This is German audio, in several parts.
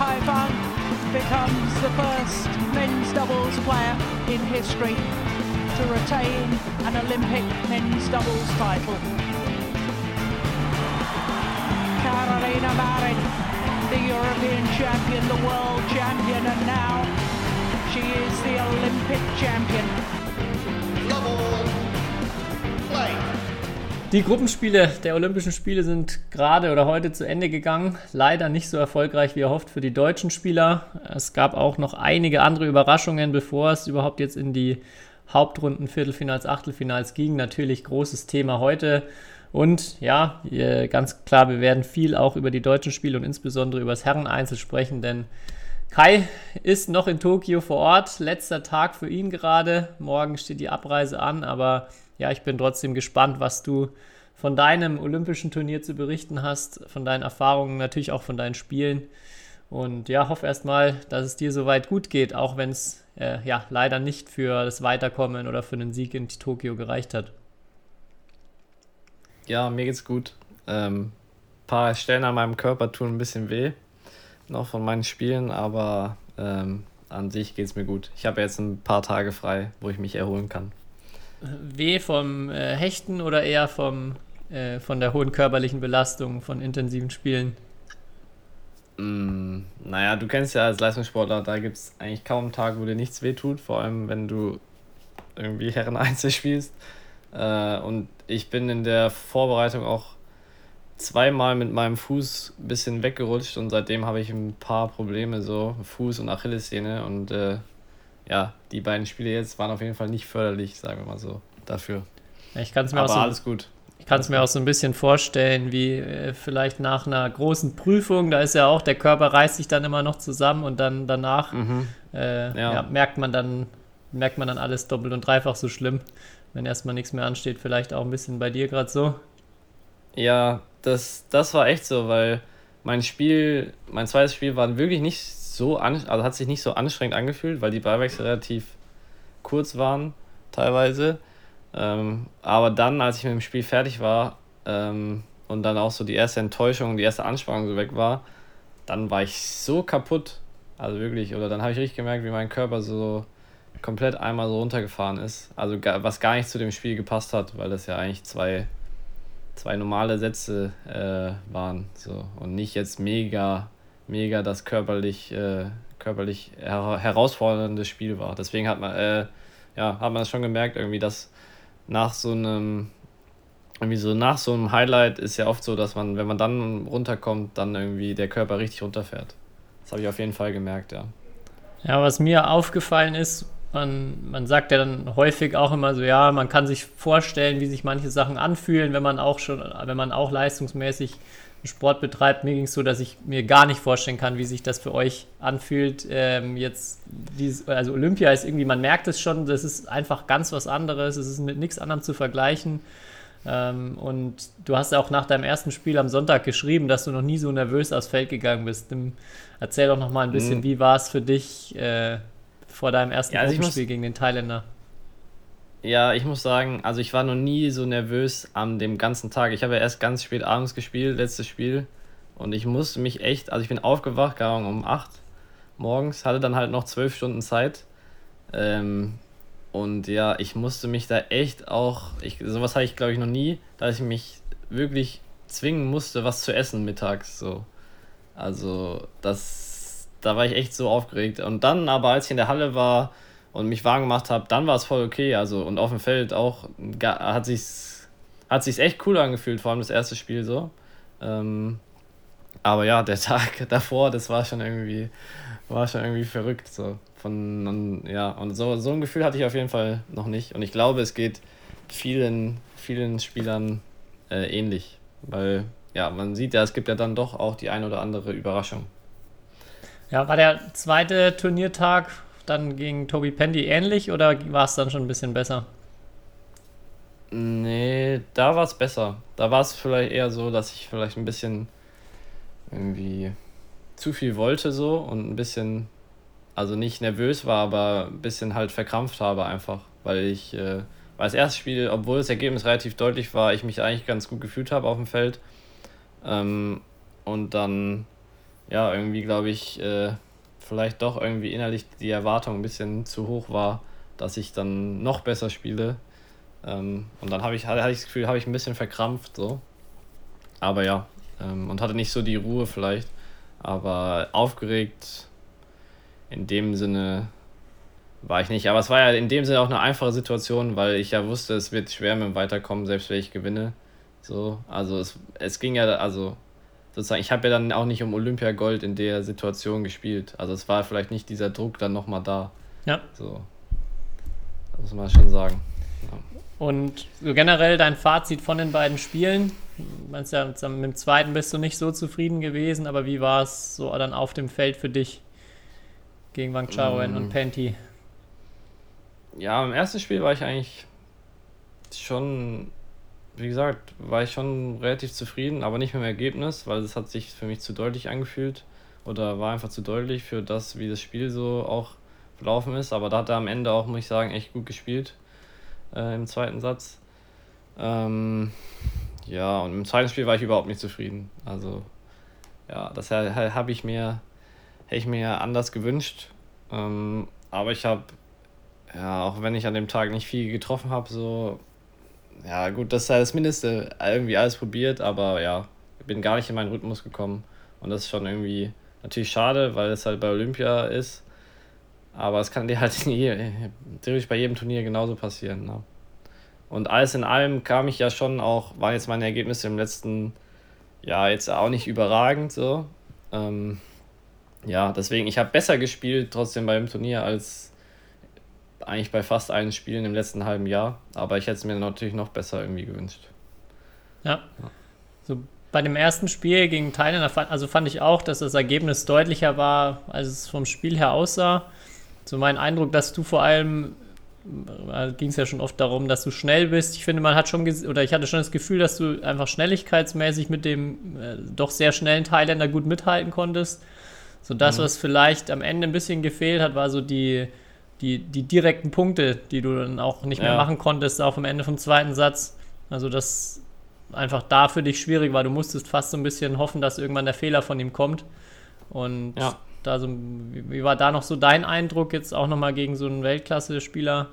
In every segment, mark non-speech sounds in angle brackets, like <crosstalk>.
Haifang becomes the first men's doubles player in history to retain an Olympic men's doubles title. Carolina Marin, the European champion, the world champion, and now she is the Olympic champion. Die Gruppenspiele der Olympischen Spiele sind gerade oder heute zu Ende gegangen. Leider nicht so erfolgreich wie erhofft für die deutschen Spieler. Es gab auch noch einige andere Überraschungen, bevor es überhaupt jetzt in die Hauptrunden, Viertelfinals, Achtelfinals ging. Natürlich großes Thema heute. Und ja, ganz klar, wir werden viel auch über die deutschen Spiele und insbesondere über das Herreneinzel sprechen, denn Kai ist noch in Tokio vor Ort. Letzter Tag für ihn gerade. Morgen steht die Abreise an, aber ja, ich bin trotzdem gespannt, was du von deinem olympischen Turnier zu berichten hast, von deinen Erfahrungen, natürlich auch von deinen Spielen. Und ja, hoffe erstmal, dass es dir soweit gut geht, auch wenn es äh, ja leider nicht für das Weiterkommen oder für einen Sieg in Tokio gereicht hat. Ja, mir geht's gut. Ähm, paar Stellen an meinem Körper tun ein bisschen weh, noch von meinen Spielen, aber ähm, an sich geht's mir gut. Ich habe jetzt ein paar Tage frei, wo ich mich erholen kann weh vom äh, Hechten oder eher vom, äh, von der hohen körperlichen Belastung von intensiven Spielen? Mm, naja, du kennst ja als Leistungssportler, da gibt es eigentlich kaum einen Tag, wo dir nichts weh tut, vor allem wenn du irgendwie <laughs> Herren Einzel spielst. Äh, und ich bin in der Vorbereitung auch zweimal mit meinem Fuß ein bisschen weggerutscht und seitdem habe ich ein paar Probleme, so Fuß- und Achillessehne und äh, ja, die beiden Spiele jetzt waren auf jeden Fall nicht förderlich, sagen wir mal so, dafür. Ich kann es mir Aber auch so, alles gut. Ich kann es mir auch so ein bisschen vorstellen, wie äh, vielleicht nach einer großen Prüfung, da ist ja auch, der Körper reißt sich dann immer noch zusammen und dann danach mhm. äh, ja. Ja, merkt man dann, merkt man dann alles doppelt und dreifach so schlimm, wenn erstmal nichts mehr ansteht. Vielleicht auch ein bisschen bei dir gerade so. Ja, das, das war echt so, weil mein Spiel, mein zweites Spiel war wirklich nicht so an, also hat sich nicht so anstrengend angefühlt, weil die Ballwechsel relativ kurz waren, teilweise. Ähm, aber dann, als ich mit dem Spiel fertig war ähm, und dann auch so die erste Enttäuschung, die erste Anspannung so weg war, dann war ich so kaputt. Also wirklich, oder dann habe ich richtig gemerkt, wie mein Körper so komplett einmal so runtergefahren ist. Also was gar nicht zu dem Spiel gepasst hat, weil das ja eigentlich zwei, zwei normale Sätze äh, waren. So. Und nicht jetzt mega mega das körperlich, äh, körperlich her herausfordernde Spiel war. Deswegen hat man, äh, ja, hat man das schon gemerkt, irgendwie, dass nach so einem, irgendwie so nach so einem Highlight ist ja oft so, dass man, wenn man dann runterkommt, dann irgendwie der Körper richtig runterfährt. Das habe ich auf jeden Fall gemerkt, ja. Ja, was mir aufgefallen ist, man, man sagt ja dann häufig auch immer so, ja, man kann sich vorstellen, wie sich manche Sachen anfühlen, wenn man auch schon, wenn man auch leistungsmäßig Sport betreibt. Mir ging es so, dass ich mir gar nicht vorstellen kann, wie sich das für euch anfühlt. Ähm, jetzt, dieses, also Olympia ist irgendwie, man merkt es schon, das ist einfach ganz was anderes. Es ist mit nichts anderem zu vergleichen. Ähm, und du hast auch nach deinem ersten Spiel am Sonntag geschrieben, dass du noch nie so nervös aufs Feld gegangen bist. Erzähl doch noch mal ein bisschen, mhm. wie war es für dich äh, vor deinem ersten ja, also Spiel gegen den Thailänder? Ja, ich muss sagen, also ich war noch nie so nervös an dem ganzen Tag. Ich habe ja erst ganz spät abends gespielt, letztes Spiel. Und ich musste mich echt, also ich bin aufgewacht, gerade um 8 morgens, hatte dann halt noch 12 Stunden Zeit. Ähm, und ja, ich musste mich da echt auch, ich, sowas hatte ich glaube ich noch nie, dass ich mich wirklich zwingen musste, was zu essen mittags. So. Also, das, da war ich echt so aufgeregt. Und dann aber, als ich in der Halle war, und mich warm gemacht habe, dann war es voll okay. Also und auf dem Feld auch hat sich's hat sich's echt cool angefühlt, vor allem das erste Spiel so. Ähm, aber ja, der <laughs> Tag davor, das war schon irgendwie war schon irgendwie verrückt so von und, ja und so so ein Gefühl hatte ich auf jeden Fall noch nicht und ich glaube, es geht vielen vielen Spielern äh, ähnlich, weil ja, man sieht ja, es gibt ja dann doch auch die ein oder andere Überraschung. Ja, war der zweite Turniertag dann gegen Toby Pendy ähnlich oder war es dann schon ein bisschen besser? Nee, da war es besser. Da war es vielleicht eher so, dass ich vielleicht ein bisschen irgendwie zu viel wollte so und ein bisschen, also nicht nervös war, aber ein bisschen halt verkrampft habe einfach, weil ich, äh, weil das erste Spiel, obwohl das Ergebnis relativ deutlich war, ich mich eigentlich ganz gut gefühlt habe auf dem Feld. Ähm, und dann ja, irgendwie glaube ich, äh, vielleicht doch irgendwie innerlich die Erwartung ein bisschen zu hoch war, dass ich dann noch besser spiele. Ähm, und dann habe ich, hatte ich das Gefühl, habe ich ein bisschen verkrampft so. Aber ja, ähm, und hatte nicht so die Ruhe vielleicht. Aber aufgeregt in dem Sinne war ich nicht. Aber es war ja in dem Sinne auch eine einfache Situation, weil ich ja wusste, es wird schwer mit dem Weiterkommen, selbst wenn ich gewinne. So, also es, es ging ja, also sozusagen, ich habe ja dann auch nicht um Olympiagold in der Situation gespielt. Also es war vielleicht nicht dieser Druck dann nochmal da. Ja. So. Das muss man schon sagen. Ja. Und so generell dein Fazit von den beiden Spielen? Meinst ja, mit dem zweiten bist du nicht so zufrieden gewesen, aber wie war es so dann auf dem Feld für dich gegen Wang Chaoen mm. und Penti? Ja, im ersten Spiel war ich eigentlich schon wie gesagt, war ich schon relativ zufrieden, aber nicht mit dem Ergebnis, weil es hat sich für mich zu deutlich angefühlt oder war einfach zu deutlich für das, wie das Spiel so auch verlaufen ist. Aber da hat er am Ende auch, muss ich sagen, echt gut gespielt äh, im zweiten Satz. Ähm, ja, und im zweiten Spiel war ich überhaupt nicht zufrieden. Also, ja, das habe ich mir, hätte ich mir anders gewünscht. Ähm, aber ich habe, ja, auch wenn ich an dem Tag nicht viel getroffen habe, so ja, gut, das ist halt das Mindeste. Irgendwie alles probiert, aber ja, bin gar nicht in meinen Rhythmus gekommen. Und das ist schon irgendwie natürlich schade, weil es halt bei Olympia ist. Aber es kann dir halt theoretisch bei jedem Turnier genauso passieren. Ne? Und alles in allem kam ich ja schon auch, waren jetzt meine Ergebnisse im letzten Jahr jetzt auch nicht überragend so. Ähm, ja, deswegen, ich habe besser gespielt trotzdem beim Turnier als eigentlich bei fast allen Spielen im letzten halben Jahr. Aber ich hätte es mir natürlich noch besser irgendwie gewünscht. Ja. ja. So bei dem ersten Spiel gegen Thailand, also fand ich auch, dass das Ergebnis deutlicher war, als es vom Spiel her aussah. So mein Eindruck, dass du vor allem, äh, ging es ja schon oft darum, dass du schnell bist. Ich finde, man hat schon, oder ich hatte schon das Gefühl, dass du einfach schnelligkeitsmäßig mit dem äh, doch sehr schnellen Thailänder gut mithalten konntest. So das, mhm. was vielleicht am Ende ein bisschen gefehlt hat, war so die, die, die direkten Punkte, die du dann auch nicht mehr ja. machen konntest, auch am Ende vom zweiten Satz. Also das einfach da für dich schwierig war. Du musstest fast so ein bisschen hoffen, dass irgendwann der Fehler von ihm kommt. Und ja. da so, wie, war da noch so dein Eindruck jetzt auch nochmal gegen so einen Weltklasse-Spieler?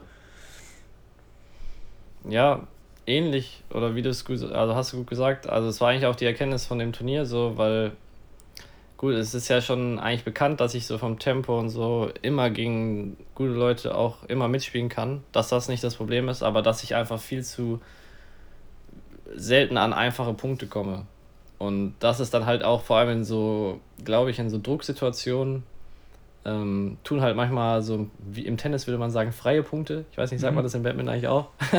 Ja, ähnlich, oder wie du es gut, also hast du gut gesagt. Also es war eigentlich auch die Erkenntnis von dem Turnier so, weil gut, es ist ja schon eigentlich bekannt, dass ich so vom Tempo und so immer gegen gute Leute auch immer mitspielen kann, dass das nicht das Problem ist, aber dass ich einfach viel zu selten an einfache Punkte komme. Und das ist dann halt auch vor allem in so, glaube ich, in so Drucksituationen, ähm, tun halt manchmal so, wie im Tennis würde man sagen, freie Punkte. Ich weiß nicht, sagt mhm. man das im Badminton eigentlich auch? <laughs>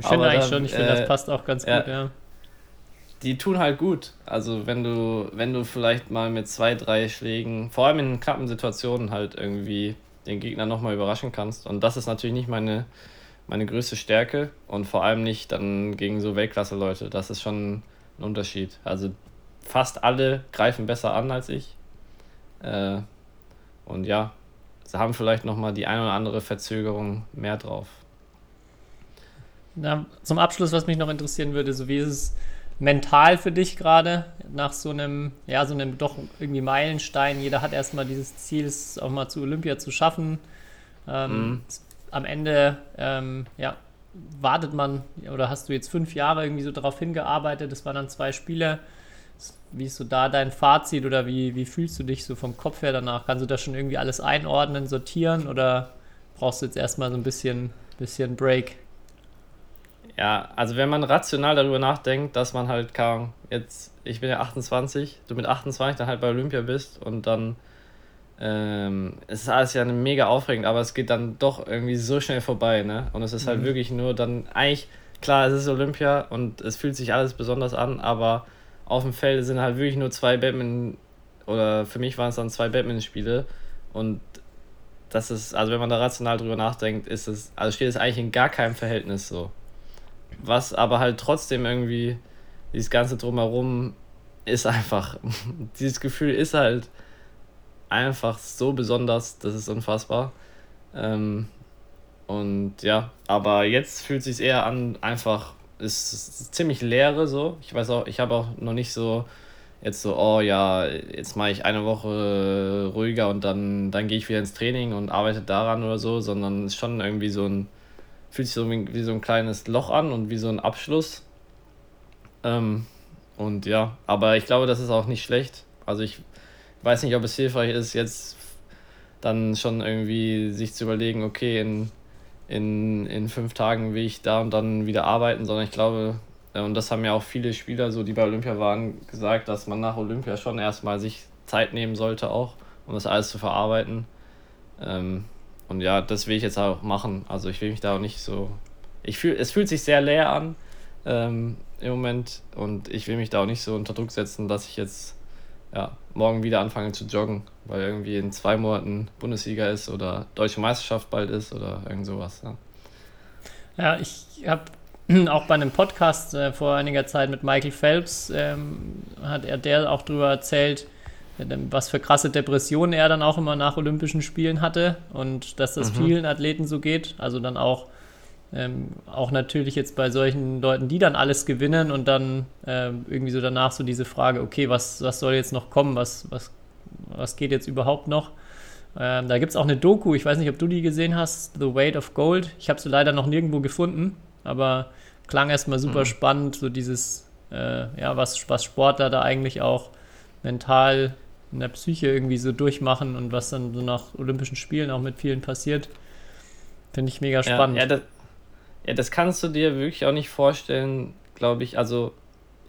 ich finde eigentlich dann, schon, ich finde, äh, das passt auch ganz gut, ja die tun halt gut. Also wenn du, wenn du vielleicht mal mit zwei, drei Schlägen, vor allem in knappen Situationen halt irgendwie den Gegner nochmal überraschen kannst. Und das ist natürlich nicht meine, meine größte Stärke und vor allem nicht dann gegen so Weltklasse-Leute. Das ist schon ein Unterschied. Also fast alle greifen besser an als ich. Äh, und ja, sie haben vielleicht nochmal die eine oder andere Verzögerung mehr drauf. Na, zum Abschluss, was mich noch interessieren würde, so wie ist es mental für dich gerade nach so einem, ja, so einem doch irgendwie Meilenstein? Jeder hat erstmal dieses Ziel, es auch mal zu Olympia zu schaffen. Ähm, mhm. Am Ende, ähm, ja, wartet man oder hast du jetzt fünf Jahre irgendwie so darauf hingearbeitet? Das waren dann zwei Spiele. Wie ist so da dein Fazit oder wie, wie fühlst du dich so vom Kopf her danach? Kannst du da schon irgendwie alles einordnen, sortieren oder brauchst du jetzt erstmal so ein bisschen, bisschen Break? Ja, also wenn man rational darüber nachdenkt, dass man halt kann, jetzt, ich bin ja 28, du mit 28 dann halt bei Olympia bist und dann ähm, es ist alles ja mega aufregend, aber es geht dann doch irgendwie so schnell vorbei, ne? Und es ist halt mhm. wirklich nur dann, eigentlich, klar, es ist Olympia und es fühlt sich alles besonders an, aber auf dem Feld sind halt wirklich nur zwei Badminton, oder für mich waren es dann zwei Badminton-Spiele und das ist, also wenn man da rational drüber nachdenkt, ist es, also steht es eigentlich in gar keinem Verhältnis so was aber halt trotzdem irgendwie, dieses ganze Drumherum ist einfach, <laughs> dieses Gefühl ist halt einfach so besonders, das ist unfassbar. Ähm, und ja, aber jetzt fühlt sich eher an, einfach, ist, ist ziemlich leere so. Ich weiß auch, ich habe auch noch nicht so jetzt so, oh ja, jetzt mache ich eine Woche ruhiger und dann, dann gehe ich wieder ins Training und arbeite daran oder so, sondern es ist schon irgendwie so ein, fühlt sich so wie, wie so ein kleines Loch an und wie so ein Abschluss. Ähm, und ja, aber ich glaube, das ist auch nicht schlecht. Also ich weiß nicht, ob es hilfreich ist, jetzt dann schon irgendwie sich zu überlegen, okay, in, in, in fünf Tagen will ich da und dann wieder arbeiten, sondern ich glaube, äh, und das haben ja auch viele Spieler, so die bei Olympia waren, gesagt, dass man nach Olympia schon erstmal sich Zeit nehmen sollte, auch, um das alles zu verarbeiten. Ähm, und ja, das will ich jetzt auch machen. Also ich will mich da auch nicht so. Ich fühl, es fühlt sich sehr leer an ähm, im Moment und ich will mich da auch nicht so unter Druck setzen, dass ich jetzt ja, morgen wieder anfange zu joggen, weil irgendwie in zwei Monaten Bundesliga ist oder Deutsche Meisterschaft bald ist oder irgend sowas. Ja, ja ich habe <clears throat> auch bei einem Podcast äh, vor einiger Zeit mit Michael Phelps, ähm, hat er der auch darüber erzählt, was für krasse Depressionen er dann auch immer nach Olympischen Spielen hatte und dass das mhm. vielen Athleten so geht. Also dann auch, ähm, auch natürlich jetzt bei solchen Leuten, die dann alles gewinnen und dann ähm, irgendwie so danach so diese Frage, okay, was, was soll jetzt noch kommen, was, was, was geht jetzt überhaupt noch? Ähm, da gibt es auch eine Doku, ich weiß nicht, ob du die gesehen hast, The Weight of Gold. Ich habe sie leider noch nirgendwo gefunden, aber klang erstmal super mhm. spannend, so dieses, äh, ja, was, was Sportler da eigentlich auch mental in der Psyche irgendwie so durchmachen und was dann so nach Olympischen Spielen auch mit vielen passiert. Finde ich mega spannend. Ja, ja, das, ja, das kannst du dir wirklich auch nicht vorstellen, glaube ich. Also,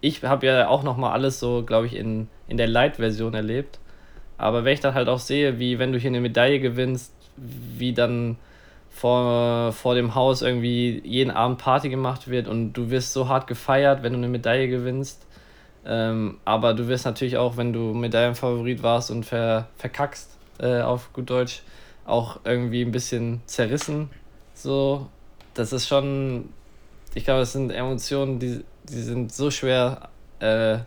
ich habe ja auch nochmal alles so, glaube ich, in, in der Light-Version erlebt. Aber wenn ich dann halt auch sehe, wie wenn du hier eine Medaille gewinnst, wie dann vor, vor dem Haus irgendwie jeden Abend Party gemacht wird und du wirst so hart gefeiert, wenn du eine Medaille gewinnst ähm, aber du wirst natürlich auch, wenn du Medaillenfavorit warst und ver, verkackst, äh, auf gut Deutsch, auch irgendwie ein bisschen zerrissen. So, das ist schon, ich glaube, es sind Emotionen, die, die sind so schwer äh,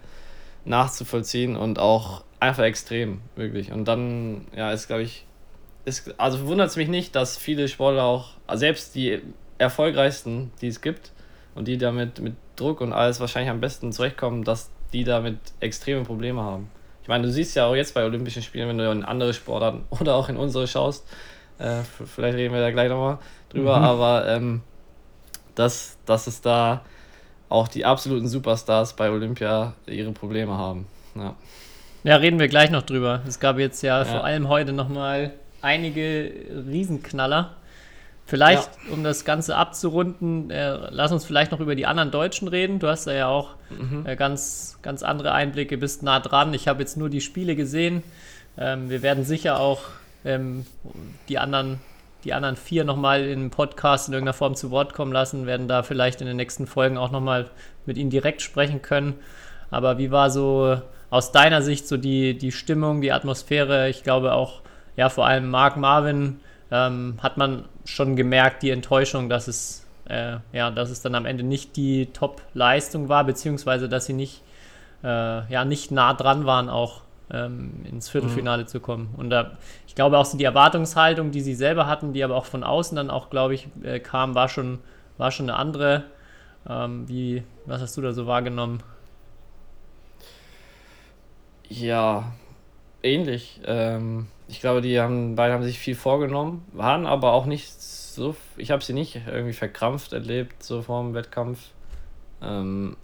nachzuvollziehen und auch einfach extrem, wirklich. Und dann, ja, ist, glaube ich, ist, also wundert es mich nicht, dass viele Sportler auch, selbst die erfolgreichsten, die es gibt und die damit mit Druck und alles wahrscheinlich am besten zurechtkommen, dass die damit extreme Probleme haben. Ich meine, du siehst ja auch jetzt bei Olympischen Spielen, wenn du in andere Sportarten <laughs> oder auch in unsere schaust, äh, vielleicht reden wir da gleich nochmal drüber, mhm. aber ähm, dass, dass es da auch die absoluten Superstars bei Olympia ihre Probleme haben. Ja. ja, reden wir gleich noch drüber. Es gab jetzt ja, ja. vor allem heute nochmal einige Riesenknaller. Vielleicht, ja. um das Ganze abzurunden, äh, lass uns vielleicht noch über die anderen Deutschen reden. Du hast da ja auch mhm. äh, ganz, ganz andere Einblicke, bist nah dran. Ich habe jetzt nur die Spiele gesehen. Ähm, wir werden sicher auch ähm, die, anderen, die anderen vier nochmal im Podcast in irgendeiner Form zu Wort kommen lassen, werden da vielleicht in den nächsten Folgen auch nochmal mit ihnen direkt sprechen können. Aber wie war so aus deiner Sicht so die, die Stimmung, die Atmosphäre? Ich glaube auch, ja, vor allem Mark Marvin ähm, hat man schon gemerkt, die Enttäuschung, dass es, äh, ja, dass es dann am Ende nicht die Top-Leistung war, beziehungsweise dass sie nicht, äh, ja, nicht nah dran waren, auch ähm, ins Viertelfinale mhm. zu kommen. Und da, ich glaube auch so die Erwartungshaltung, die sie selber hatten, die aber auch von außen dann auch, glaube ich, äh, kam, war schon, war schon eine andere. Ähm, wie, was hast du da so wahrgenommen? Ja, ähnlich. Ähm, ich glaube, die haben, beide haben sich viel vorgenommen, waren aber auch nicht so. Ich habe sie nicht irgendwie verkrampft erlebt, so vor dem Wettkampf. Ähm,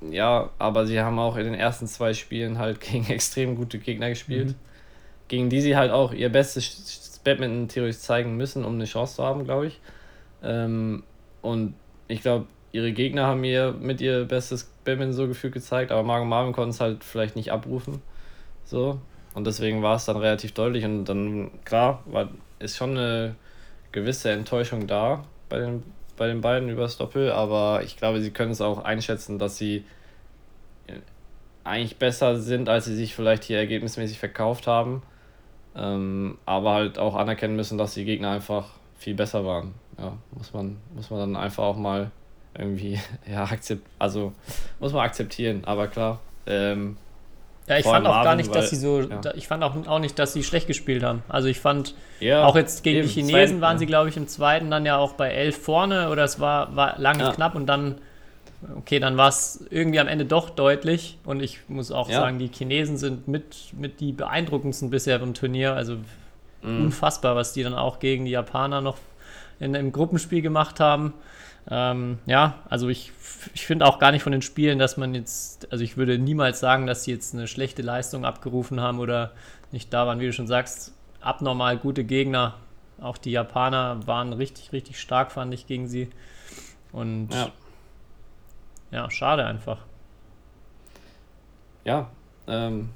ja, aber sie haben auch in den ersten zwei Spielen halt <laughs> gegen extrem gute Gegner gespielt, mhm. gegen die sie halt auch ihr bestes Badminton theoretisch zeigen müssen, um eine Chance zu haben, glaube ich. Ähm, und ich glaube, ihre Gegner haben ihr mit ihr bestes Badminton so gefühlt gezeigt, aber Margot Marvin konnte es halt vielleicht nicht abrufen. So. Und deswegen war es dann relativ deutlich und dann, klar, war, ist schon eine gewisse Enttäuschung da bei den, bei den beiden übers Doppel, aber ich glaube, sie können es auch einschätzen, dass sie eigentlich besser sind, als sie sich vielleicht hier ergebnismäßig verkauft haben. Ähm, aber halt auch anerkennen müssen, dass die Gegner einfach viel besser waren. Ja, muss man, muss man dann einfach auch mal irgendwie, <laughs> ja, akzept, also muss man akzeptieren, aber klar, ähm, ja, ich fand auch Marvin, gar nicht, dass sie so, ja. ich fand auch, auch nicht, dass sie schlecht gespielt haben. Also ich fand, ja, auch jetzt gegen eben, die Chinesen waren sie, glaube ich, im zweiten dann ja auch bei elf vorne oder es war, war lange ja. knapp und dann okay, dann war es irgendwie am Ende doch deutlich. Und ich muss auch Ja. sagen, die Chinesen sind mit, mit die beeindruckendsten bisher im Turnier. Also unfassbar, was die dann auch gegen die Japaner noch in, im Gruppenspiel gemacht haben. Ähm, ja, also ich, ich finde auch gar nicht von den Spielen, dass man jetzt, also ich würde niemals sagen, dass sie jetzt eine schlechte Leistung abgerufen haben oder nicht da waren, wie du schon sagst, abnormal gute Gegner. Auch die Japaner waren richtig, richtig stark, fand ich, gegen sie. Und Ja. ja, schade einfach. Ja, ähm,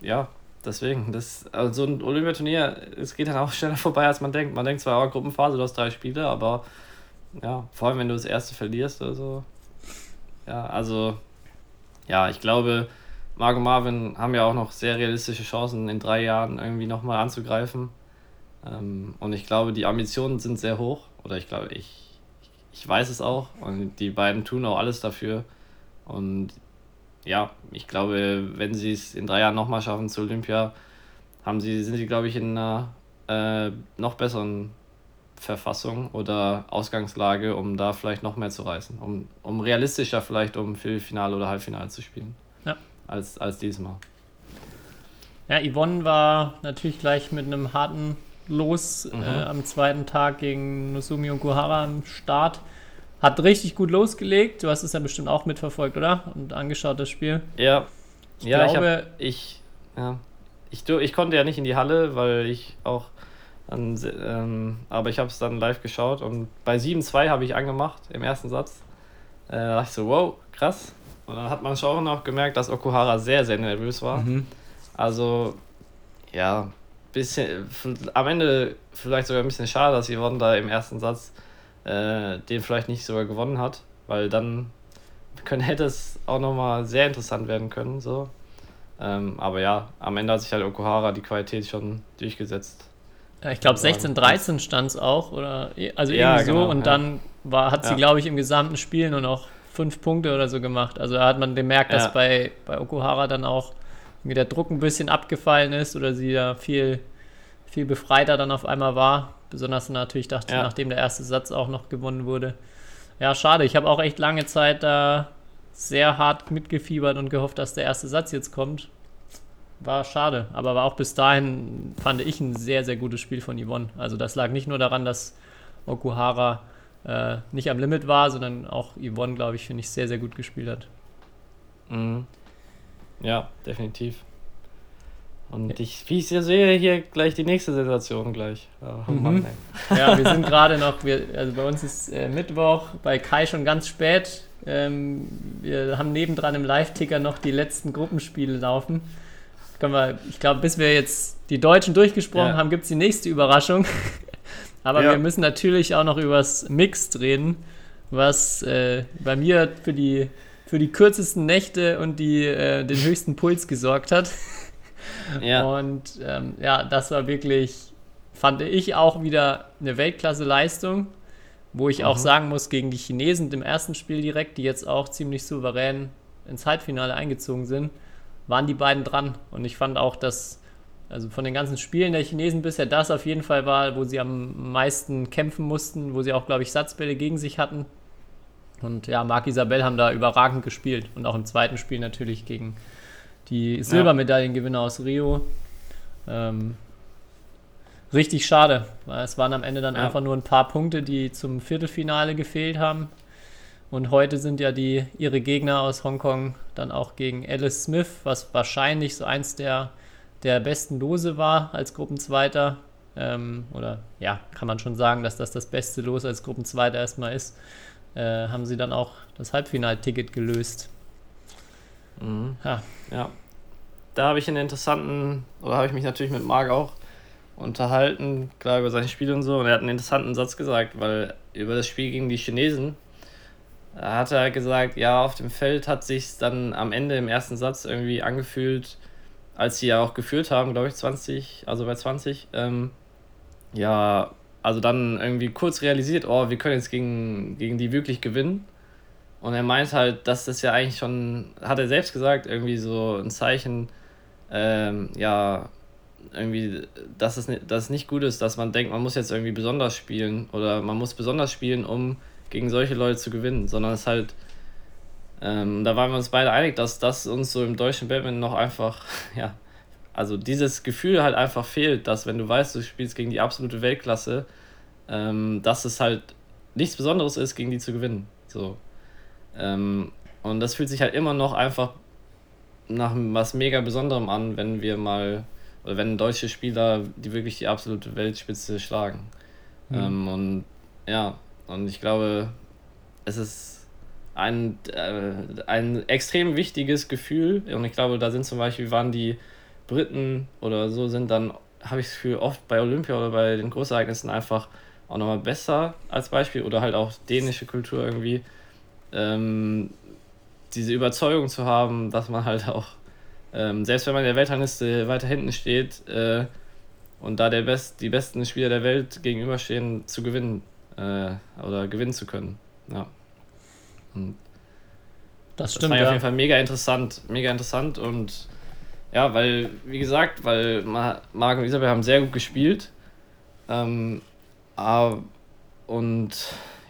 ja, deswegen. Das, also so ein Olympiaturnier, es geht dann auch <laughs> schneller vorbei, als man denkt. Man denkt zwar, oh, Gruppenphase, du hast drei Spiele, aber ja, vor allem wenn du das erste verlierst oder so. Ja, also, ja, ich glaube, Marco Marvin haben ja auch noch sehr realistische Chancen, in drei Jahren irgendwie nochmal anzugreifen. Ähm, und ich glaube, die Ambitionen sind sehr hoch. Oder ich glaube, ich, ich weiß es auch. Und die beiden tun auch alles dafür. Und ja, ich glaube, wenn sie es in drei Jahren nochmal schaffen zu Olympia, haben sie, sind sie, glaube ich, in einer äh, noch besseren Verfassung oder Ausgangslage, um da vielleicht noch mehr zu reißen. Um, um realistischer vielleicht um Viertelfinale oder Halbfinale zu spielen. Ja. Als, als diesmal. Ja, Yvonne war natürlich gleich mit einem harten Los Mhm. äh, am zweiten Tag gegen Nosumi Okuhara am Start. Hat richtig gut losgelegt. Du hast es ja bestimmt auch mitverfolgt, oder? Und angeschaut, das Spiel. Ja, Ich ja, ich, glaube, hab, ich, ja, ich, ich konnte ja nicht in die Halle, weil ich auch dann, ähm, aber ich habe es dann live geschaut und bei 7-2 habe ich angemacht im ersten Satz. Äh, da dachte ich so, wow, krass. Und dann hat man schon auch noch gemerkt, dass Okuhara sehr, sehr nervös war. Mhm. Also, ja, bisschen, am Ende vielleicht sogar ein bisschen schade, dass Yvonne da im ersten Satz äh, den vielleicht nicht sogar gewonnen hat, weil dann können, hätte es auch nochmal sehr interessant werden können. So. Ähm, aber ja, am Ende hat sich halt Okuhara die Qualität schon durchgesetzt. Ja, ich glaube, sagen. 16, 13 stand es auch. Oder, also Ja, irgendwie so. genau, und ja. dann war, hat sie, Ja. glaube ich, im gesamten Spiel nur noch fünf Punkte oder so gemacht. Also da hat man gemerkt, dass Ja. bei, bei Okuhara dann auch irgendwie der Druck ein bisschen abgefallen ist oder sie da viel, viel befreiter dann auf einmal war. Besonders natürlich dachte Ja. nachdem der erste Satz auch noch gewonnen wurde. Ja, schade. Ich habe auch echt lange Zeit da sehr hart mitgefiebert und gehofft, dass der erste Satz jetzt kommt. War schade, aber war auch bis dahin, fand ich, ein sehr, sehr gutes Spiel von Yvonne. Also das lag nicht nur daran, dass Okuhara äh, nicht am Limit war, sondern auch Yvonne, glaube ich, finde ich, sehr, sehr gut gespielt hat. Mhm. Ja, definitiv. Und ich, wie ich sehe, hier gleich die nächste Sensation gleich. Oh, Mhm. Mann, ey. Ja, wir <laughs> sind gerade noch, wir, also bei uns ist äh, Mittwoch, bei Kai schon ganz spät. Ähm, wir haben nebendran im Live-Ticker noch die letzten Gruppenspiele laufen. Können wir, ich glaube, bis wir jetzt die Deutschen durchgesprochen Ja. haben, gibt es die nächste Überraschung. <laughs> Aber Ja. wir müssen natürlich auch noch übers Mixed reden, was äh, bei mir für die, für die kürzesten Nächte und die, äh, den höchsten Puls gesorgt hat. <laughs> Ja, Und ähm, ja, das war wirklich, fand ich auch wieder eine Weltklasse-Leistung, wo ich auch Mhm. sagen muss, gegen die Chinesen im ersten Spiel direkt, die jetzt auch ziemlich souverän ins Halbfinale eingezogen sind, waren die beiden dran. Und ich fand auch, dass, also von den ganzen Spielen der Chinesen bisher das auf jeden Fall war, wo sie am meisten kämpfen mussten, wo sie auch, glaube ich, Satzbälle gegen sich hatten. Und ja, Marc Isabel haben da überragend gespielt. Und auch im zweiten Spiel natürlich gegen die Silbermedaillengewinner aus Rio. Ähm, richtig schade, weil es waren am Ende dann Ja. einfach nur ein paar Punkte, die zum Viertelfinale gefehlt haben. Und heute sind ja die ihre Gegner aus Hongkong dann auch gegen Alice Smith, was wahrscheinlich so eins der, der besten Lose war als Gruppenzweiter. Ähm, oder ja, kann man schon sagen, dass das das beste Los als Gruppenzweiter erstmal ist. Äh, haben sie dann auch das Halbfinalticket gelöst. Mhm. Ja. Ja. Da habe ich einen interessanten, oder habe ich mich natürlich mit Marc auch unterhalten, klar über seine Spiele und so. Und er hat einen interessanten Satz gesagt, weil über das Spiel gegen die Chinesen hat er gesagt, ja, auf dem Feld hat sich dann am Ende im ersten Satz irgendwie angefühlt, als sie ja auch geführt haben, glaube ich, 20, also bei 20, ähm, ja, also dann irgendwie kurz realisiert, oh, wir können jetzt gegen, gegen die wirklich gewinnen. Und er meint halt, dass das ja eigentlich schon, hat er selbst gesagt, irgendwie so ein Zeichen, ähm, ja, irgendwie, dass es, dass es nicht gut ist, dass man denkt, man muss jetzt irgendwie besonders spielen oder man muss besonders spielen, um gegen solche Leute zu gewinnen, sondern es ist halt Ähm, da waren wir uns beide einig, dass das uns so im deutschen Badminton noch einfach, <laughs> ja, also dieses Gefühl halt einfach fehlt, dass wenn du weißt, du spielst gegen die absolute Weltklasse, ähm, dass es halt nichts Besonderes ist, gegen die zu gewinnen. So. Ähm, und das fühlt sich halt immer noch einfach nach was mega Besonderem an, wenn wir mal, oder wenn deutsche Spieler die wirklich die absolute Weltspitze schlagen. Mhm. Ähm, und ja, und ich glaube, es ist ein, äh, ein extrem wichtiges Gefühl. Und ich glaube, da sind zum Beispiel, waren die Briten oder so, sind dann, habe ich das Gefühl, oft bei Olympia oder bei den Großereignissen einfach auch nochmal besser als Beispiel oder halt auch dänische Kultur irgendwie. Ähm, diese Überzeugung zu haben, dass man halt auch, ähm, selbst wenn man in der Weltrangliste weiter hinten steht äh, und da der Best, die besten Spieler der Welt gegenüberstehen, zu gewinnen äh, oder gewinnen zu können. Ja. Und das stimmt. Das war ja. auf jeden Fall mega interessant, mega interessant und ja, weil, wie gesagt, weil Marc und Isabel haben sehr gut gespielt. Ähm, und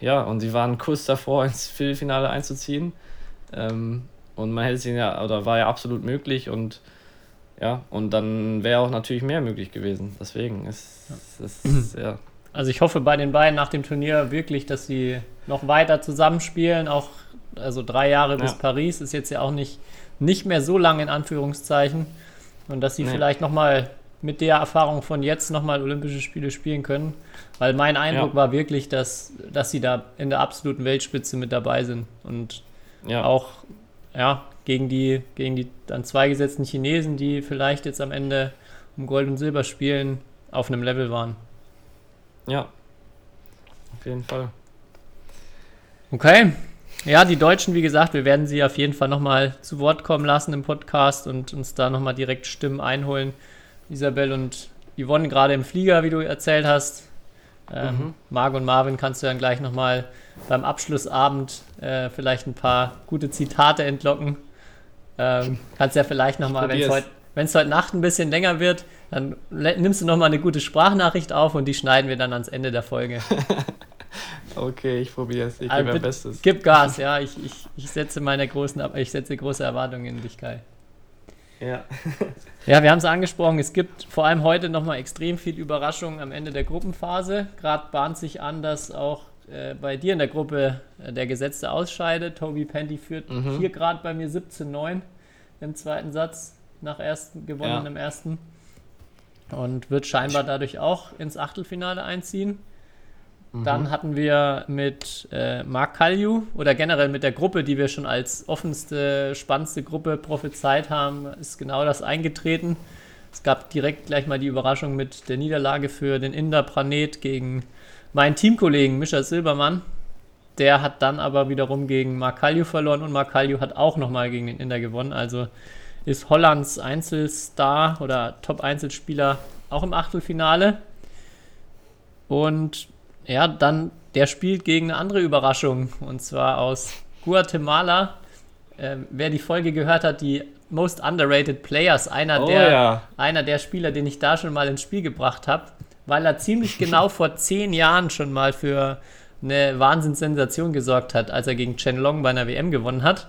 ja, und sie waren kurz davor, <laughs> ins Viertelfinale einzuziehen. Ähm, und man hätte es ja, oder war ja absolut möglich und ja, und dann wäre auch natürlich mehr möglich gewesen. Deswegen ist es, ja. ja. Also ich hoffe bei den beiden nach dem Turnier wirklich, dass sie noch weiter zusammenspielen. Auch also drei Jahre bis Paris ist jetzt ja auch nicht, nicht mehr so lang in Anführungszeichen. Und dass sie nee. vielleicht nochmal mit der Erfahrung von jetzt nochmal Olympische Spiele spielen können. Weil mein Eindruck ja. war wirklich, dass, dass sie da in der absoluten Weltspitze mit dabei sind. Und ja. auch ja, gegen die, gegen die dann zwei gesetzten Chinesen, die vielleicht jetzt am Ende um Gold und Silber spielen, auf einem Level waren. Ja, auf jeden Fall. Okay. Ja, die Deutschen, wie gesagt, wir werden sie auf jeden Fall nochmal zu Wort kommen lassen im Podcast und uns da nochmal direkt Stimmen einholen. Isabel und Yvonne gerade im Flieger, wie du erzählt hast. Ähm, mhm. Marc und Marvin kannst du dann gleich nochmal beim Abschlussabend äh, vielleicht ein paar gute Zitate entlocken. Ähm, <laughs> kannst ja vielleicht nochmal, wenn es heute, heute Nacht ein bisschen länger wird, dann nimmst du nochmal eine gute Sprachnachricht auf und die schneiden wir dann ans Ende der Folge. <laughs> okay, ich probiere es. Ich also, gebe mein Bestes. Gib Gas, ja. Ich, ich, ich setze meine großen, ich setze große Erwartungen in dich, Kai. Ja. <laughs> ja, wir haben es angesprochen. Es gibt vor allem heute nochmal extrem viel Überraschung am Ende der Gruppenphase. Gerade bahnt sich an, dass auch äh, bei dir in der Gruppe äh, der Gesetzte ausscheidet. Toby Penty führt mhm. hier gerade bei mir 17-9 im zweiten Satz, nach ersten, gewonnen ja. im ersten. Und wird scheinbar dadurch auch ins Achtelfinale einziehen. Mhm. Dann hatten wir mit äh, Mark Kalju oder generell mit der Gruppe, die wir schon als offenste, spannendste Gruppe prophezeit haben, ist genau das eingetreten. Es gab direkt gleich mal die Überraschung mit der Niederlage für den Inder Pranet gegen meinen Teamkollegen Mischa Silbermann. Der hat dann aber wiederum gegen Mark Kalju verloren und Mark Kalju hat auch nochmal gegen den Inder gewonnen. Also ist Hollands Einzelstar oder Top-Einzelspieler auch im Achtelfinale. Und ja, dann, der spielt gegen eine andere Überraschung und zwar aus Guatemala. Äh, wer die Folge gehört hat, die Most Underrated Players, einer, oh, der, ja. einer der Spieler, den ich da schon mal ins Spiel gebracht habe, weil er ziemlich <laughs> genau vor zehn Jahren schon mal für eine Wahnsinnssensation gesorgt hat, als er gegen Chen Long bei einer WM gewonnen hat.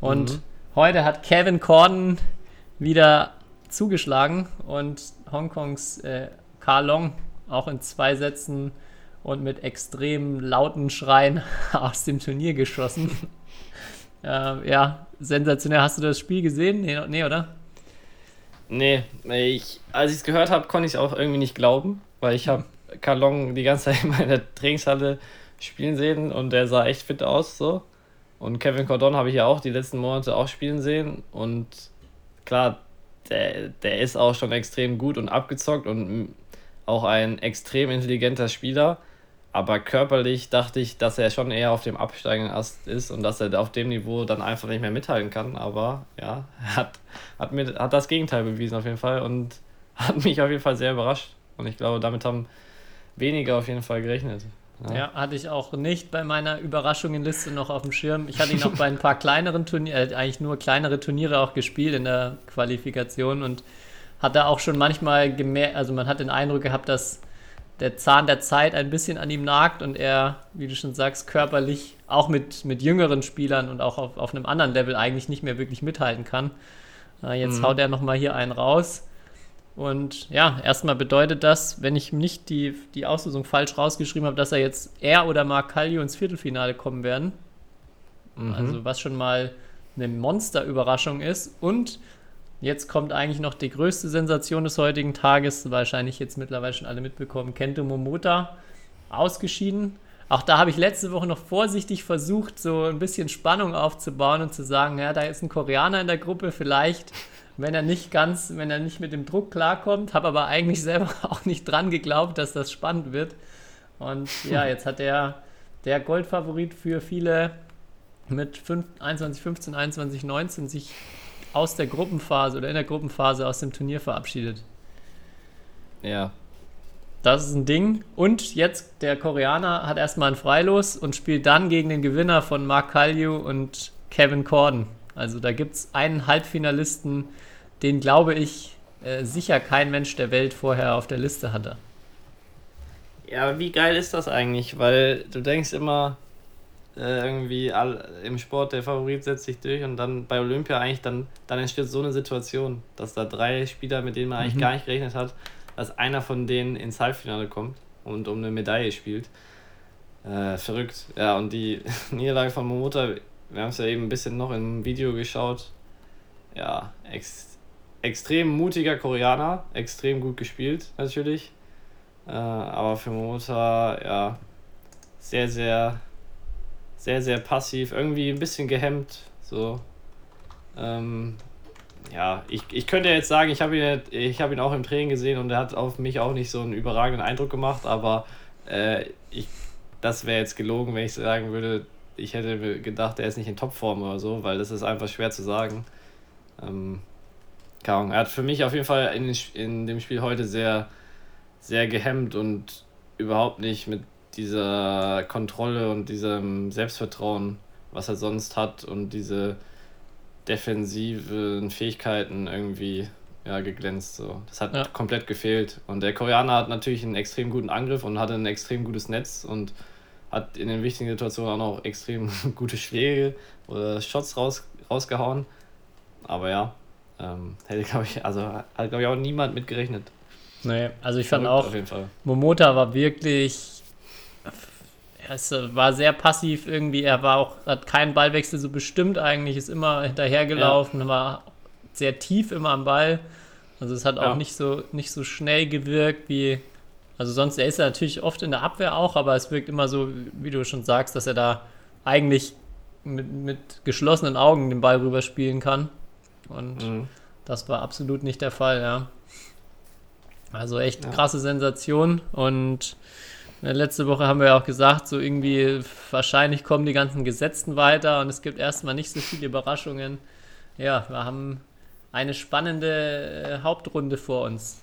Und mhm. Heute hat Kevin Corden wieder zugeschlagen und Hongkongs äh, Carl Long auch in zwei Sätzen und mit extrem lauten Schreien <laughs> aus dem Turnier geschossen. <laughs> äh, ja, sensationell. Hast du das Spiel gesehen? Nee, nee oder? Nee, ich, als ich es gehört habe, konnte ich es auch irgendwie nicht glauben, weil ich habe Kalong die ganze Zeit in meiner Trainingshalle spielen sehen und der sah echt fit aus so. Und Kevin Cordon habe ich ja auch die letzten Monate auch spielen sehen und klar, der, der ist auch schon extrem gut und abgezockt und auch ein extrem intelligenter Spieler. Aber körperlich dachte ich, dass er schon eher auf dem absteigenden Ast ist und dass er auf dem Niveau dann einfach nicht mehr mithalten kann. Aber ja, <laughs> er hat, hat, mir, hat das Gegenteil bewiesen auf jeden Fall und <laughs> hat mich auf jeden Fall sehr überrascht. Und ich glaube, damit haben wenige auf jeden Fall gerechnet. Ja. ja, hatte ich auch nicht bei meiner Überraschungenliste noch auf dem Schirm. Ich hatte ihn auch bei ein paar <laughs> kleineren Turnieren, äh, eigentlich nur kleinere Turniere auch gespielt in der Qualifikation und hatte auch schon manchmal gemerkt, also man hat den Eindruck gehabt, dass der Zahn der Zeit ein bisschen an ihm nagt und er, wie du schon sagst, körperlich auch mit, mit jüngeren Spielern und auch auf, auf einem anderen Level eigentlich nicht mehr wirklich mithalten kann. Äh, jetzt mhm. haut er nochmal hier einen raus. Und ja, erstmal bedeutet das, wenn ich nicht die, die Auslösung falsch rausgeschrieben habe, dass er jetzt er oder Mark Kallio ins Viertelfinale kommen werden. Mhm. Also was schon mal eine Monsterüberraschung ist. Und jetzt kommt eigentlich noch die größte Sensation des heutigen Tages, wahrscheinlich jetzt mittlerweile schon alle mitbekommen, Kento Momota ausgeschieden. Auch da habe ich letzte Woche noch vorsichtig versucht, so ein bisschen Spannung aufzubauen und zu sagen, ja, da ist ein Koreaner in der Gruppe, vielleicht, wenn er nicht ganz, wenn er nicht mit dem Druck klarkommt, habe aber eigentlich selber <laughs> auch nicht dran geglaubt, dass das spannend wird. Und ja, jetzt hat er der Goldfavorit für viele mit 5, 21, 15, 21, 19 sich aus der Gruppenphase oder in der Gruppenphase aus dem Turnier verabschiedet. Ja. Das ist ein Ding. Und jetzt der Koreaner hat erstmal ein Freilos und spielt dann gegen den Gewinner von Mark Kallio und Kevin Corden. Also da gibt es einen Halbfinalisten, den glaube ich äh, sicher kein Mensch der Welt vorher auf der Liste hatte. Ja, wie geil ist das eigentlich? Weil du denkst immer, äh, irgendwie all, im Sport der Favorit setzt sich durch und dann bei Olympia eigentlich dann, dann entsteht so eine Situation, dass da drei Spieler, mit denen man eigentlich mhm. gar nicht gerechnet hat, dass einer von denen ins Halbfinale kommt und um eine Medaille spielt. Äh, verrückt. Ja, und die <laughs> Niederlage von Momota, wir haben es ja eben ein bisschen noch im Video geschaut. Ja, ex extrem mutiger Koreaner, extrem gut gespielt natürlich. Äh, aber für Momota, ja, sehr, sehr sehr, sehr passiv, irgendwie ein bisschen gehemmt. So. Ähm, ja, ich, ich könnte jetzt sagen, ich habe ihn, hab ihn auch im Training gesehen und er hat auf mich auch nicht so einen überragenden Eindruck gemacht, aber äh, ich, das wäre jetzt gelogen, wenn ich sagen würde, ich hätte gedacht, er ist nicht in Topform oder so, weil das ist einfach schwer zu sagen. Ähm, er hat für mich auf jeden Fall in, in dem Spiel heute sehr, sehr gehemmt und überhaupt nicht mit dieser Kontrolle und diesem Selbstvertrauen, was er sonst hat und diese defensiven Fähigkeiten irgendwie ja, geglänzt. So. Das hat ja. komplett gefehlt. Und der Koreaner hat natürlich einen extrem guten Angriff und hatte ein extrem gutes Netz und hat in den wichtigen Situationen auch noch extrem <laughs> gute Schläge oder Shots raus, rausgehauen. Aber ja, ähm, hätte, glaube ich, also hat, glaube ich, auch niemand mitgerechnet. Nee, also ich fand Verrückt auch, Momota war wirklich es war sehr passiv irgendwie. Er war auch, hat keinen Ballwechsel so bestimmt eigentlich, ist immer hinterhergelaufen, ja. war sehr tief immer am Ball. Also es hat ja. auch nicht so, nicht so schnell gewirkt wie. Also sonst, er ist ja natürlich oft in der Abwehr auch, aber es wirkt immer so, wie du schon sagst, dass er da eigentlich mit, mit geschlossenen Augen den Ball rüberspielen kann. Und mhm. das war absolut nicht der Fall, ja. Also echt ja. krasse Sensation und Letzte Woche haben wir ja auch gesagt, so irgendwie wahrscheinlich kommen die ganzen Gesetzten weiter und es gibt erstmal nicht so viele Überraschungen. Ja, wir haben eine spannende äh, Hauptrunde vor uns.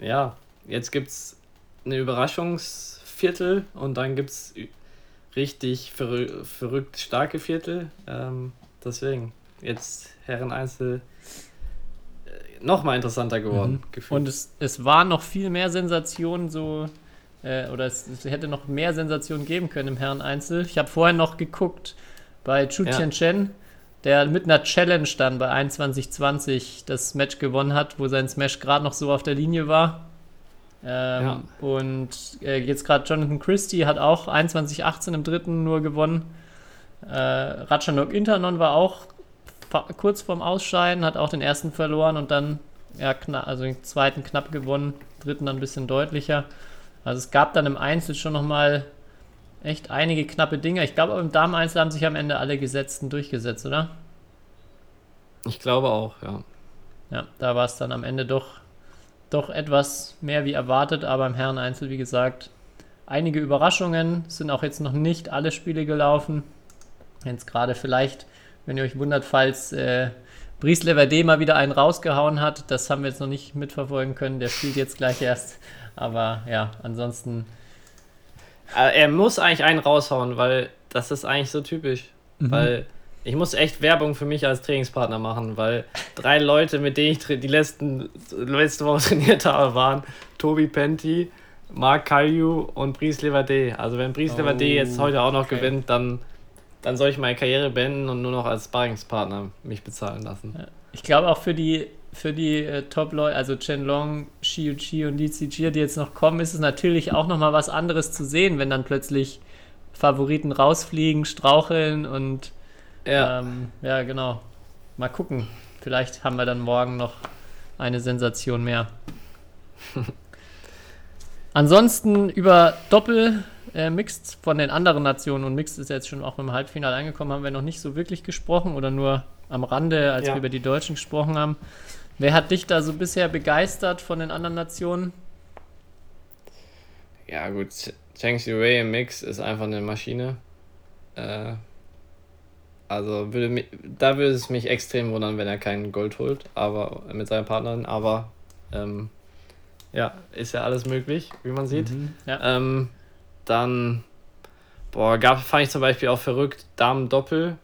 Ja, jetzt gibt es eine Überraschungsviertel und dann gibt es richtig verrü verrückt starke Viertel. Ähm, deswegen, jetzt Herren Einzel äh, noch mal interessanter geworden. Mhm. Und es, es war noch viel mehr Sensationen so äh, oder es, es, hätte noch mehr Sensationen geben können im Herren-Einzel. Ich habe vorher noch geguckt bei Chu Chen Chen, der mit einer Challenge dann bei 21:20 das Match gewonnen hat, wo sein Smash gerade noch so auf der Linie war. Ähm, ja. Und äh, jetzt gerade Jonathan Christie hat auch 21:18 im dritten nur gewonnen. Äh, Ratchanok Internon war auch kurz vorm Ausscheiden, hat auch den ersten verloren und dann ja, also den zweiten knapp gewonnen, dritten dann ein bisschen deutlicher. Also es gab dann im Einzel schon nochmal echt einige knappe Dinge. Ich glaube, im Damen-Einzel haben sich am Ende alle Gesetzten durchgesetzt, oder? Ich glaube auch, ja. Ja, da war es dann am Ende doch, doch etwas mehr wie erwartet, aber im Herren-Einzel, wie gesagt, einige Überraschungen. Es sind auch jetzt noch nicht alle Spiele gelaufen. Jetzt gerade vielleicht, wenn ihr euch wundert, falls äh, Brice Leverde mal wieder einen rausgehauen hat. Das haben wir jetzt noch nicht mitverfolgen können. Der spielt jetzt gleich erst. Aber ja, ansonsten. Äh, er muss eigentlich einen raushauen, weil das ist eigentlich so typisch. Mhm. Weil ich muss echt Werbung für mich als Trainingspartner machen, weil drei Leute, mit denen ich die letzten, letzte Woche <laughs> trainiert habe, waren Tobi Penti, Marc Caillou und Brice Levade. Also wenn Brice oh, Levade jetzt heute auch noch okay. gewinnt, dann, dann soll ich meine Karriere beenden und nur noch als Sparringspartner mich bezahlen lassen. Ich glaube auch für die für die äh, Top-Leute, also Chen Long, Xiu Chi und Li Zijia, die jetzt noch kommen, ist es natürlich auch nochmal was anderes zu sehen, wenn dann plötzlich Favoriten rausfliegen, straucheln und ja, ähm, ja genau. Mal gucken. Vielleicht haben wir dann morgen noch eine Sensation mehr. <laughs> Ansonsten über Doppel äh, Mixed von den anderen Nationen und Mixed ist jetzt schon auch im Halbfinale angekommen, haben wir noch nicht so wirklich gesprochen oder nur am Rande, als ja. wir über die Deutschen gesprochen haben. Wer hat dich da so bisher begeistert von den anderen Nationen? Ja, gut. Cheng Wei im Mix ist einfach eine Maschine. Äh, also würde mich, da würde es mich extrem wundern, wenn er kein Gold holt, aber mit seiner Partnerin. Aber ähm, ja, ist ja alles möglich, wie man sieht. Mhm, ja. ähm, dann, boah, gab, fand ich zum Beispiel auch verrückt, Damen-Doppel,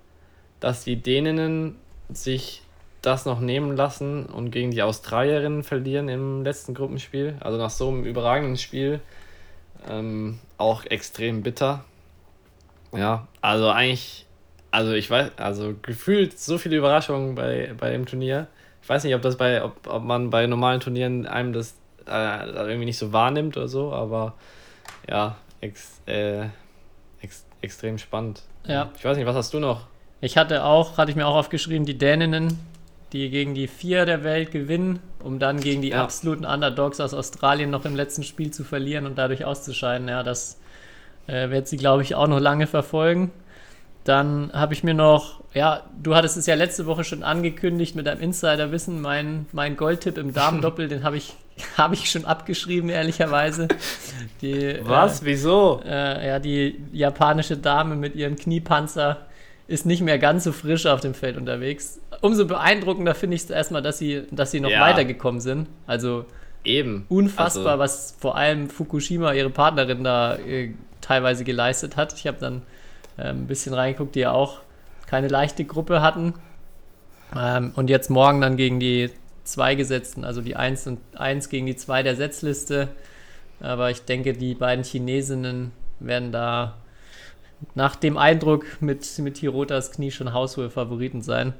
dass die Däninnen sich das noch nehmen lassen und gegen die Australierinnen verlieren im letzten Gruppenspiel. Also nach so einem überragenden Spiel ähm, auch extrem bitter. Ja, also eigentlich, also ich weiß, also gefühlt so viele Überraschungen bei, bei dem Turnier. Ich weiß nicht, ob das bei, ob, ob man bei normalen Turnieren einem das äh, irgendwie nicht so wahrnimmt oder so, aber ja, ex, äh, ex, extrem spannend. Ja. Ich weiß nicht, was hast du noch? Ich hatte auch, hatte ich mir auch aufgeschrieben, die Däninnen die gegen die Vier der Welt gewinnen, um dann gegen die ja. absoluten Underdogs aus Australien noch im letzten Spiel zu verlieren und dadurch auszuscheiden. Ja, das äh, wird sie, glaube ich, auch noch lange verfolgen. Dann habe ich mir noch, ja, du hattest es ja letzte Woche schon angekündigt mit deinem Insiderwissen, mein, mein Goldtipp im Damendoppel, <laughs> den habe ich, <laughs> hab ich schon abgeschrieben, ehrlicherweise. Die, Was? Äh, Wieso? Äh, ja, die japanische Dame mit ihrem Kniepanzer ist nicht mehr ganz so frisch auf dem Feld unterwegs. Umso beeindruckender finde ich es erstmal, dass sie, dass sie noch ja. weitergekommen sind. Also eben unfassbar, also. was vor allem Fukushima, ihre Partnerin, da äh, teilweise geleistet hat. Ich habe dann äh, ein bisschen reingeguckt, die ja auch keine leichte Gruppe hatten. Ähm, und jetzt morgen dann gegen die zwei Gesetzten, also die 1 und 1 gegen die 2 der Setzliste. Aber ich denke, die beiden Chinesinnen werden da nach dem Eindruck mit, mit Hirotas Knie schon haushohe Favoriten sein.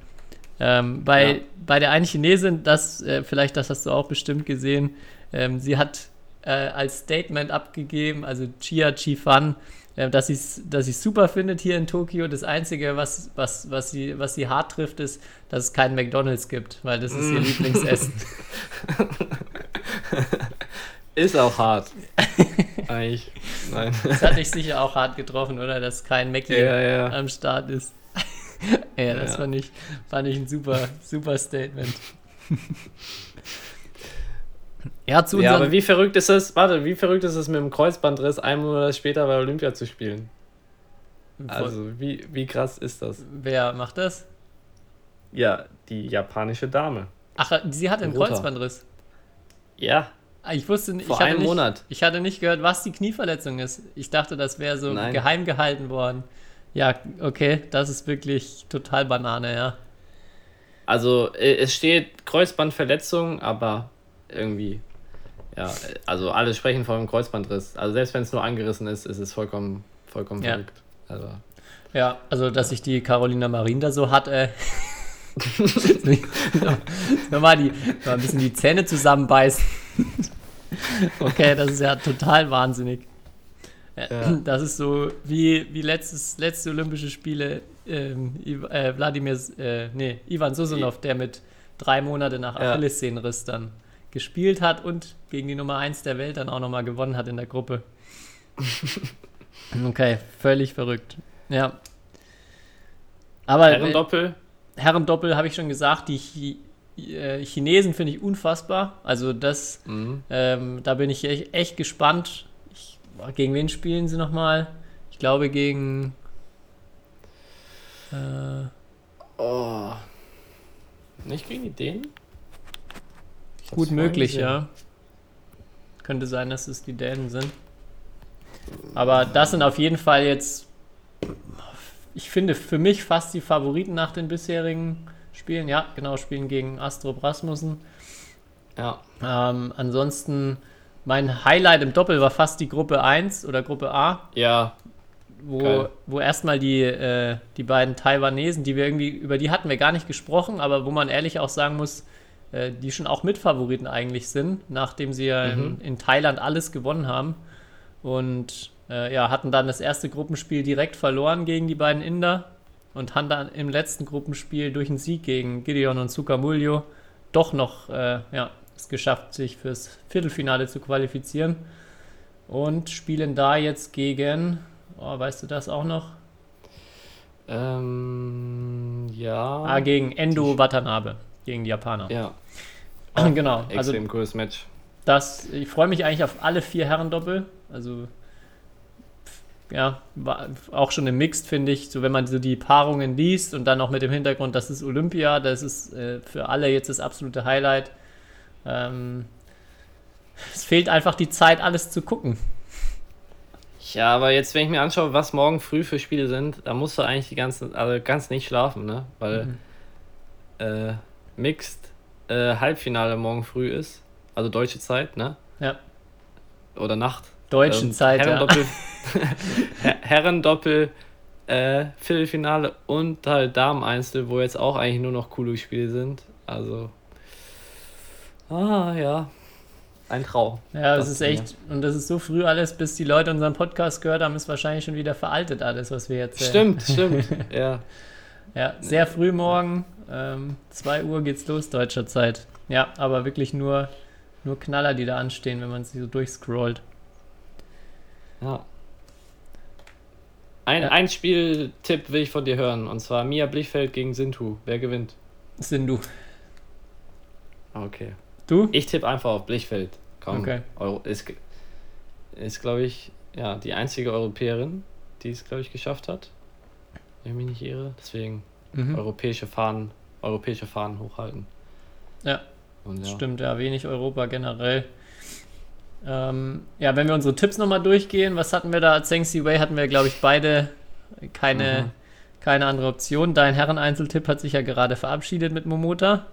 Ähm, bei, ja. bei der einen Chinesin, das, äh, vielleicht das hast du auch bestimmt gesehen, ähm, sie hat äh, als Statement abgegeben, also Chia Chi-Fan, äh, dass sie es dass super findet hier in Tokio. Das Einzige, was, was, was, sie, was sie hart trifft, ist, dass es keinen McDonalds gibt, weil das ist ihr mm. Lieblingsessen. <laughs> <laughs> Ist auch hart. <laughs> Eigentlich. Nein. Das hat dich sicher auch hart getroffen, oder? Dass kein Mackie ja, ja. am Start ist. <laughs> ja, das ja. Fand, ich, fand ich ein super, super Statement. ja, zu ja, aber wie verrückt ist es, warte, wie verrückt ist es mit dem Kreuzbandriss, einen Monat später bei Olympia zu spielen? Also, wie, wie krass ist das? Wer macht das? Ja, die japanische Dame. Ach, sie hat einen Kreuzbandriss. Ja. Ah, ich wusste nicht. Vor einem nicht, Monat. Ich hatte nicht gehört, was die Knieverletzung ist. Ich dachte, das wäre so Nein. geheim gehalten worden. Ja, okay, das ist wirklich total Banane, ja. Also, äh, es steht Kreuzbandverletzung, aber irgendwie, ja, also alle sprechen von einem Kreuzbandriss. Also, selbst wenn es nur angerissen ist, ist es vollkommen, vollkommen ja. verrückt. Also. Ja, also, dass sich die Carolina Marin da so hat, äh. <laughs> <laughs> Nochmal die, mal ein bisschen die Zähne zusammenbeißen. <laughs> okay, das ist ja total wahnsinnig. Ja. Das ist so wie, wie letztes, letzte Olympische Spiele ähm, äh, Wladimir, äh, nee, Ivan Susunov, der mit drei Monate nach Achillessehnenriss dann gespielt hat und gegen die Nummer 1 der Welt dann auch nochmal gewonnen hat in der Gruppe. <laughs> Okay, völlig verrückt. Ja. Aber Herrendoppel? Herrendoppel habe ich schon gesagt, die äh, Chinesen finde ich unfassbar. Also das, mhm. ähm, da bin ich echt, echt gespannt. Ich, gegen wen spielen sie nochmal? Ich glaube gegen. Äh, oh. Nicht gegen die Dänen? Gut möglich, ja. Könnte sein, dass es die Dänen sind. Aber das sind auf jeden Fall jetzt, ich finde, für mich fast die Favoriten nach den bisherigen spielen. Ja, genau, spielen gegen Astro Rasmussen. Ja. Ähm, ansonsten mein Highlight im Doppel war fast die Gruppe 1 oder Gruppe A. Ja. Wo, wo erstmal die, äh, die beiden Taiwanesen, die wir irgendwie, über die hatten wir gar nicht gesprochen, aber wo man ehrlich auch sagen muss, äh, die schon auch Mitfavoriten eigentlich sind, nachdem sie ja mhm. in, in, Thailand alles gewonnen haben. Und äh, ja, hatten dann das erste Gruppenspiel direkt verloren gegen die beiden Inder und haben dann im letzten Gruppenspiel durch einen Sieg gegen Gideon und Sukamuljo doch noch äh, ja, es geschafft, sich fürs Viertelfinale zu qualifizieren. Und spielen da jetzt gegen, oh, weißt du das auch noch? Ähm, ja. Ah, gegen Endo Watanabe, gegen die Japaner. Ja. <clears throat> genau. Also Extrem also, cooles Match. Das, ich freue mich eigentlich auf alle vier Herrendoppel. Also ja, auch schon im Mixed, finde ich, so wenn man so die Paarungen liest und dann auch mit dem Hintergrund, das ist Olympia, das ist äh, für alle jetzt das absolute Highlight. Ähm, es fehlt einfach die Zeit, alles zu gucken. Ja, aber jetzt, wenn ich mir anschaue, was morgen früh für Spiele sind, da musst du eigentlich die ganzen, also ganz nicht schlafen, ne? Weil mhm. äh, Mixed äh, Halbfinale morgen früh ist, also deutsche Zeit, ne? Ja. Oder Nacht. Deutschen ähm, Zeit, ja. <laughs> <laughs> Herrendoppel äh, Viertelfinale und halt Damen-Einzel, wo jetzt auch eigentlich nur noch coole Spiele sind. Also Ah, ja. Ein Trau. Ja, das, das ist echt, und das ist so früh alles, bis die Leute unseren Podcast gehört haben, ist wahrscheinlich schon wieder veraltet alles, was wir jetzt sehen. Stimmt, <laughs> stimmt, ja. Ja, sehr früh morgen, 2 ähm, Uhr geht's los, deutscher Zeit. Ja, aber wirklich nur, nur Knaller, die da anstehen, wenn man sie so durchscrollt. Ja. Ein, ja. ein Spieltipp will ich von dir hören, und zwar Mia Blichfeld gegen Sintu. Wer gewinnt? Sindu. Okay. Du? Ich tippe einfach auf Blichfeld. Komm, okay. Euro ist, ist glaube ich, ja, die einzige Europäerin, die es, glaube ich, geschafft hat. Wenn ich mich nicht irre. Deswegen mhm. europäische Fahnen, europäische Fahnen hochhalten. Ja. Und, ja. Stimmt, ja, wenig Europa generell. Ähm, ja, wenn wir unsere Tipps nochmal durchgehen, was hatten wir da? Zheng Wei hatten wir, glaube ich, beide keine, mhm. keine andere Option. Dein Herren-Einzeltipp hat sich ja gerade verabschiedet mit Momota.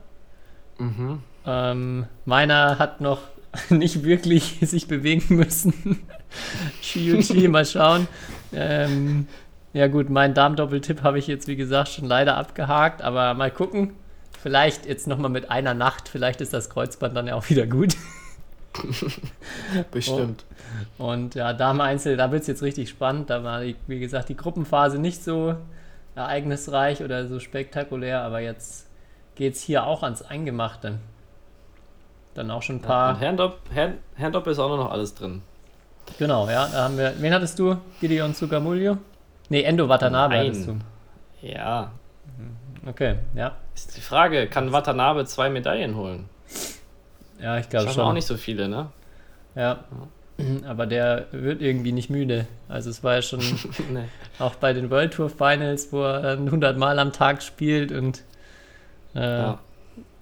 Mhm. Ähm, meiner hat noch <laughs> nicht wirklich <laughs> sich bewegen müssen. <laughs> Shiuchi, mal schauen. Ähm, ja gut, mein Darmdoppeltipp habe ich jetzt, wie gesagt, schon leider abgehakt, aber mal gucken. Vielleicht jetzt nochmal mit einer Nacht, vielleicht ist das Kreuzband dann ja auch wieder gut. <laughs> Bestimmt. Und, und ja, Dame Einzel, da wird es jetzt richtig spannend. Da war, die, wie gesagt, die Gruppenphase nicht so ereignisreich oder so spektakulär, aber jetzt geht es hier auch ans Eingemachte. Dann auch schon ein paar. Ja, Handop, Hand, Handop ist auch noch alles drin. Genau, ja. Da haben wir. Wen hattest du? Gideon Tsukamulio? Nee, Endo Watanabe Nein. hattest du. Ja. Okay, ja. Ist die Frage, kann Watanabe zwei Medaillen holen? Ja, ich glaube schon. auch nicht so viele, ne? Ja. <clears throat> Aber der wird irgendwie nicht müde. Also es war ja schon <laughs> nee. auch bei den World Tour Finals, wo er 100 Mal am Tag spielt und äh, ja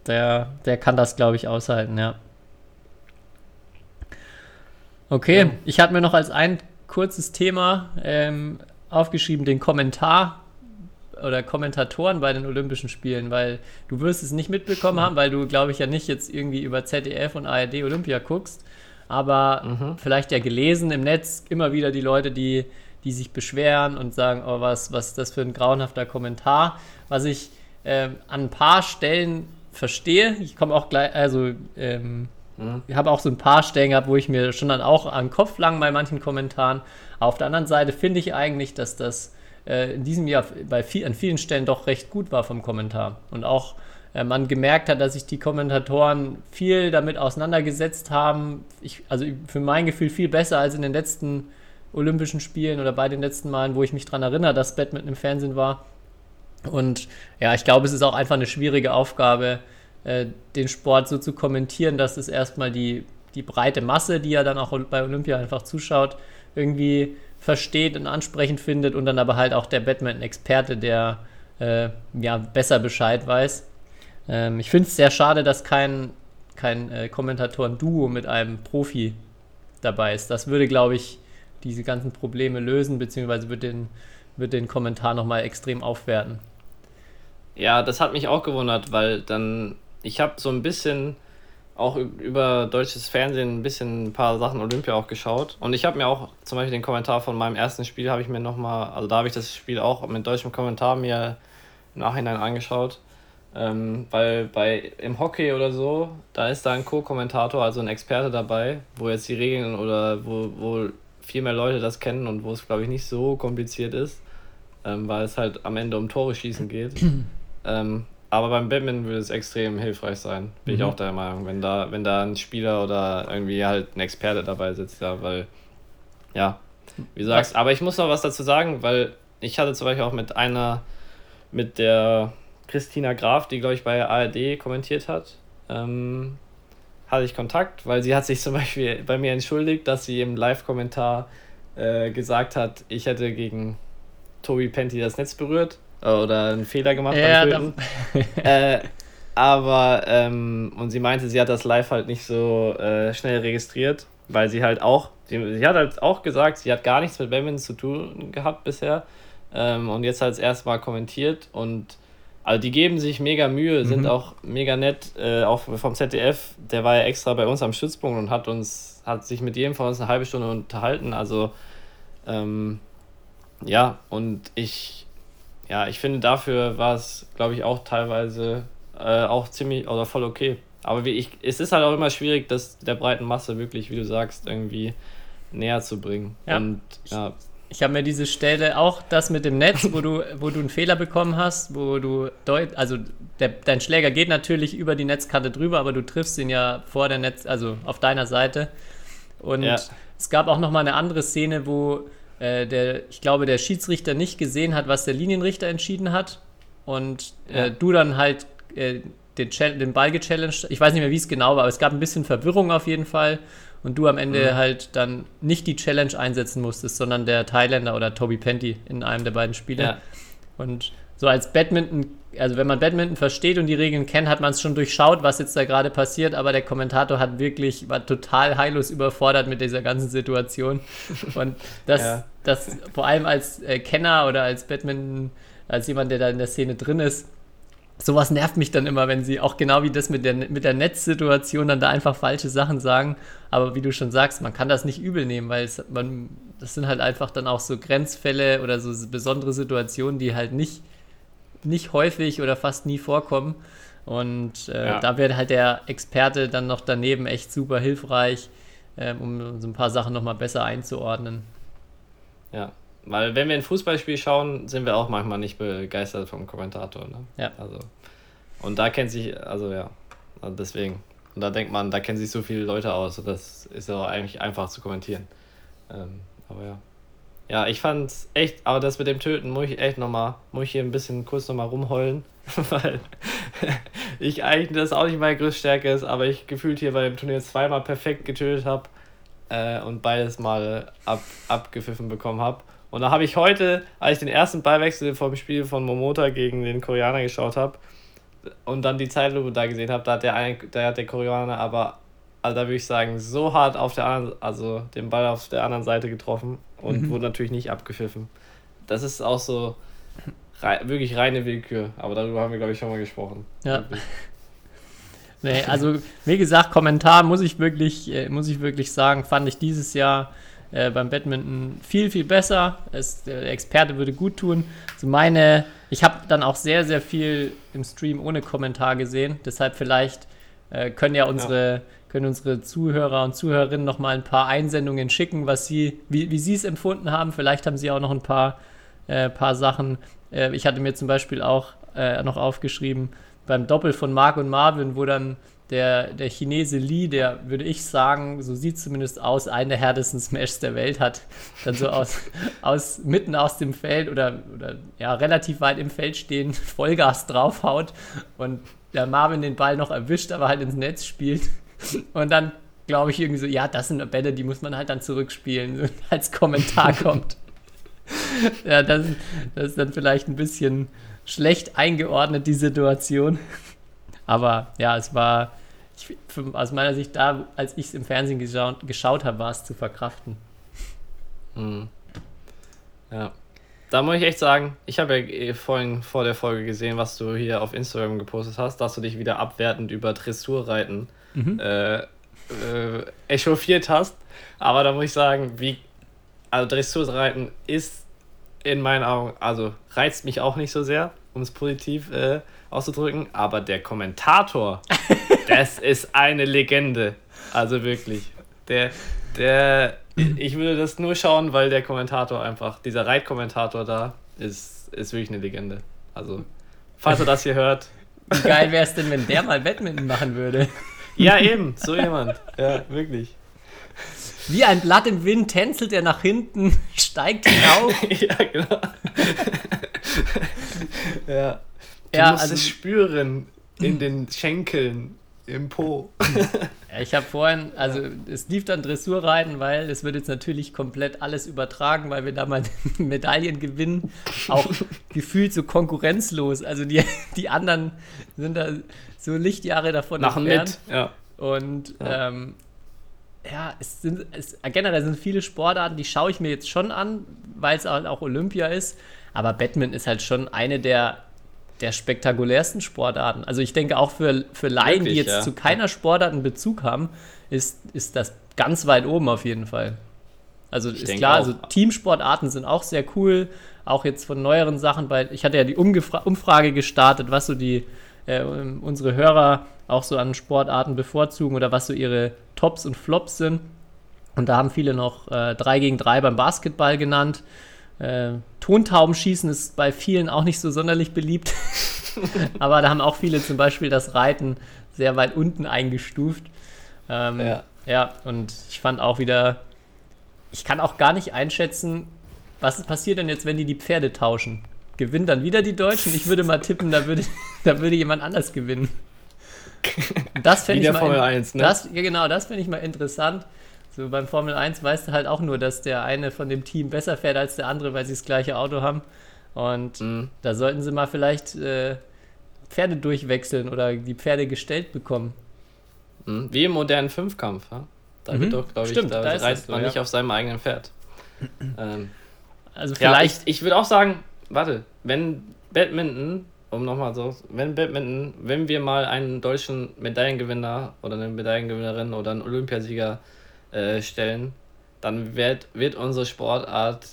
der, der kann das, glaube ich, aushalten, ja. Okay, ja. ich hatte mir noch als ein kurzes Thema ähm, aufgeschrieben, den Kommentar oder Kommentatoren bei den Olympischen Spielen, weil du wirst es nicht mitbekommen haben, weil du, glaube ich, ja nicht jetzt irgendwie über ZDF und ARD Olympia guckst, aber mhm. vielleicht ja gelesen im Netz immer wieder die Leute, die, die sich beschweren und sagen, oh, was, was ist das für ein grauenhafter Kommentar, was ich äh, an ein paar Stellen verstehe. Ich komme auch gleich, also ähm, mhm. ich habe auch so ein paar Stellen gehabt, wo ich mir schon dann auch an den Kopf lang bei manchen Kommentaren. Auf der anderen Seite finde ich eigentlich, dass das äh, in diesem Jahr bei viel, an vielen Stellen doch recht gut war vom Kommentar. Und auch äh, man gemerkt hat, dass sich die Kommentatoren viel damit auseinandergesetzt haben. Ich, also für mein Gefühl viel besser als in den letzten Olympischen Spielen oder bei den letzten Malen, wo ich mich daran erinnere, dass Badminton im Fernsehen war. Und ja, ich glaube, es ist auch einfach eine schwierige Aufgabe, äh, den Sport so zu kommentieren, dass es erstmal die, die breite Masse, die ja dann auch bei Olympia einfach zuschaut, irgendwie versteht und ansprechend findet und dann aber halt auch der Badminton-Experte, der äh, ja besser Bescheid weiß. Ähm, ich finde es sehr schade, dass kein, kein äh, Kommentatoren-Duo mit einem Profi dabei ist. Das würde, glaube ich, diese ganzen Probleme lösen, beziehungsweise würde den, wird den Kommentar nochmal extrem aufwerten. Ja, das hat mich auch gewundert, weil dann, ich habe so ein bisschen auch über deutsches Fernsehen ein bisschen ein paar Sachen Olympia auch geschaut. Und ich habe mir auch zum Beispiel den Kommentar von meinem ersten Spiel, habe ich mir nochmal, also da habe ich das Spiel auch mit deutschem Kommentar mir im Nachhinein angeschaut. Ähm, weil bei im Hockey oder so, da ist da ein Co-Kommentator, also ein Experte dabei, wo jetzt die Regeln oder wo, wo viel mehr Leute das kennen und wo es, glaube ich, nicht so kompliziert ist, ähm, weil es halt am Ende um Tore schießen geht. <clears throat> ähm, aber beim Badminton würde es extrem hilfreich sein, bin mhm. ich auch der Meinung, wenn da, wenn da ein Spieler oder irgendwie halt ein Experte dabei sitzt, ja, weil, ja, wie du sagst, aber ich muss noch was dazu sagen, weil ich hatte zum Beispiel auch mit einer, mit der Christina Graf, die, glaube ich, bei ARD kommentiert hat, ähm, hatte ich Kontakt, weil sie hat sich zum Beispiel bei mir entschuldigt, dass sie im Live-Kommentar äh, gesagt hat, ich hätte gegen Tobi Penty das Netz berührt oder einen Fehler gemacht ja, beim <laughs> äh, aber, ähm, und sie meinte, sie hat das live halt nicht so äh, schnell registriert, weil sie halt auch, sie, sie, hat halt auch gesagt, sie hat gar nichts mit Badminton zu tun gehabt bisher ähm, und jetzt halt das erste Mal kommentiert und also die geben sich mega Mühe, sind mhm. auch mega nett, äh, auch vom ZDF, der war ja extra bei uns am Stützpunkt und hat uns, hat sich mit jedem von uns eine halbe Stunde unterhalten, also ähm, ja, und ich ja, ich finde, dafür war es, glaube ich, auch teilweise äh, auch ziemlich oder voll okay. Aber wie ich, es ist halt auch immer schwierig, das der breiten Masse wirklich, wie du sagst, irgendwie näher zu bringen. Ja. Und ja. Ich habe mir diese Stelle auch das mit dem Netz, wo du, wo du einen Fehler bekommen hast, wo du deut, also der, dein Schläger geht natürlich über die Netzkarte drüber, aber du triffst ihn ja vor der Netz, also auf deiner Seite. Und ja. es gab auch noch mal eine andere Szene, wo äh, der, ich glaube, der Schiedsrichter nicht gesehen hat, was der Linienrichter entschieden hat. Und äh, ja. du dann halt äh, den, den Ball gechallenged. Ich weiß nicht mehr, wie es genau war, aber es gab ein bisschen Verwirrung auf jeden Fall. Und du am Ende mhm. halt dann nicht die Challenge einsetzen musstest, sondern der Thailänder oder Toby Penty in einem der beiden Spiele. Ja. Und so als Badminton, also wenn man Badminton versteht und die Regeln kennt, hat man es schon durchschaut, was jetzt da gerade passiert, aber der Kommentator hat wirklich, war total heillos überfordert mit dieser ganzen Situation. <laughs> Und das, ja. das vor allem als äh, Kenner oder als Badminton, als jemand, der da in der Szene drin ist, sowas nervt mich dann immer, wenn sie auch genau wie das mit der, mit der Netzsituation dann da einfach falsche Sachen sagen. Aber wie du schon sagst, man kann das nicht übel nehmen, weil es, man, das sind halt einfach dann auch so Grenzfälle oder so besondere Situationen, die halt nicht nicht häufig oder fast nie vorkommen. Und äh, ja. da wird halt der Experte dann noch daneben echt super hilfreich, äh, um so ein paar Sachen nochmal besser einzuordnen. Ja, weil wenn wir ein Fußballspiel schauen, sind wir auch manchmal nicht begeistert vom Kommentator. Ne? Ja. Also, und da kennt sich, also ja, also deswegen. Und da denkt man, da kennen sich so viele Leute aus. Das ist ja auch eigentlich einfach zu kommentieren. Ähm, aber ja. Ja, ich fand's echt, aber das mit dem Töten muss ich echt nochmal, muss ich hier ein bisschen kurz nochmal rumheulen, <laughs> weil <laughs> ich eigentlich das auch nicht meine größte Stärke ist, aber ich gefühlt hier bei dem Turnier zweimal perfekt getötet habe äh, und beides mal ab, abgepfiffen bekommen habe. Und da habe ich heute, als ich den ersten Ballwechsel vom Spiel von Momota gegen den Koreaner geschaut habe und dann die Zeitlupe da gesehen habe, da da hat der Koreaner aber also da würde ich sagen, so hart auf der anderen, also den Ball auf der anderen Seite getroffen und mhm. wurde natürlich nicht abgepfiffen. Das ist auch so rei wirklich reine Willkür, aber darüber haben wir, glaube ich, schon mal gesprochen. Ja. <laughs> nee, also wie gesagt, Kommentar muss ich wirklich, äh, muss ich wirklich sagen, fand ich dieses Jahr äh, beim Badminton viel, viel besser. Es, der Experte würde gut tun. Also meine, ich habe dann auch sehr, sehr viel im Stream ohne Kommentar gesehen, deshalb vielleicht äh, können ja unsere ja können unsere Zuhörer und Zuhörerinnen noch mal ein paar Einsendungen schicken, was sie, wie, wie sie es empfunden haben. Vielleicht haben sie auch noch ein paar, äh, paar Sachen. Äh, ich hatte mir zum Beispiel auch äh, noch aufgeschrieben beim Doppel von Mark und Marvin, wo dann der, der Chinese Li, der würde ich sagen, so sieht zumindest aus, einen der härtesten Smashs der Welt hat, dann so aus, <laughs> aus mitten aus dem Feld oder, oder ja, relativ weit im Feld stehen, <laughs> Vollgas draufhaut und der Marvin den Ball noch erwischt, aber halt ins Netz spielt. <laughs> Und dann glaube ich irgendwie so, ja, das sind Bälle, die muss man halt dann zurückspielen, <laughs> als Kommentar <laughs> kommt. ja, das, das ist dann vielleicht ein bisschen schlecht eingeordnet, die Situation. Aber ja, es war ich, aus meiner Sicht da, als ich es im Fernsehen geschaut, geschaut habe, war es zu verkraften. Mhm. Ja. Da muss ich echt sagen, ich habe ja eh vorhin vor der Folge gesehen, was du hier auf Instagram gepostet hast, dass du dich wieder abwertend über Dressurreiten mhm. äh, äh, echauffiert hast. Aber da muss ich sagen, wie, also Dressurreiten ist in meinen Augen, also reizt mich auch nicht so sehr, um es positiv äh, auszudrücken, aber der Kommentator, <laughs> das ist eine Legende. Also wirklich. Der, der, <laughs> ich würde das nur schauen, weil der Kommentator einfach, dieser Reitkommentator da, ist, ist wirklich eine Legende. Also, falls er das hier hört. Wie geil wäre es denn, wenn der mal Badminton machen würde? Ja, eben, so jemand. Ja, wirklich. Wie ein Blatt im Wind tänzelt er nach hinten, <laughs> steigt hinauf. <laughs> ja, genau. ja. Du ja, musst also, es spüren in den Schenkeln im Po. <laughs> ich habe vorhin, also es lief dann Dressurreiten, weil es wird jetzt natürlich komplett alles übertragen, weil wir da mal <laughs> Medaillen gewinnen. Auch <laughs> gefühlt so konkurrenzlos. Also die, die anderen sind da so Lichtjahre davon Machen entfernt. mit, ja. Und ja, ähm, ja es sind, es, generell sind viele Sportarten, die schaue ich mir jetzt schon an, weil es halt auch Olympia ist. Aber Badminton ist halt schon eine der der spektakulärsten Sportarten. Also ich denke auch für, für Laien, Wirklich, die jetzt ja. zu keiner Sportart einen Bezug haben, ist, ist das ganz weit oben auf jeden Fall. Also ich ist klar, also Teamsportarten sind auch sehr cool, auch jetzt von neueren Sachen, weil ich hatte ja die Umgefra Umfrage gestartet, was so die äh, unsere Hörer auch so an Sportarten bevorzugen oder was so ihre Tops und Flops sind. Und da haben viele noch äh, 3 gegen 3 beim Basketball genannt. Äh, Tontaubenschießen ist bei vielen auch nicht so sonderlich beliebt. <laughs> Aber da haben auch viele zum Beispiel das Reiten sehr weit unten eingestuft. Ähm, ja. ja, und ich fand auch wieder, ich kann auch gar nicht einschätzen, was passiert denn jetzt, wenn die die Pferde tauschen? Gewinnen dann wieder die Deutschen? Ich würde mal tippen, da würde, <laughs> da würde jemand anders gewinnen. <laughs> Das fände ich mal. Formel 1, ne? Das, ja, genau, das fände ich mal interessant. So beim Formel 1 weißt du halt auch nur, dass der eine von dem Team besser fährt als der andere, weil sie das gleiche Auto haben. Und mhm. da sollten sie mal vielleicht äh, Pferde durchwechseln oder die Pferde gestellt bekommen. Mhm. Wie im modernen Fünfkampf. Ja? Da mhm. wird doch, glaube ich, da, da reizt man so, nicht ja. auf seinem eigenen Pferd. <clears throat> ähm, also vielleicht. Ja, ich, ich würde auch sagen, warte, wenn Badminton, um nochmal so, wenn Badminton, wenn wir mal einen deutschen Medaillengewinner oder eine Medaillengewinnerin oder einen Olympiasieger äh, stellen, dann wird, wird unsere Sportart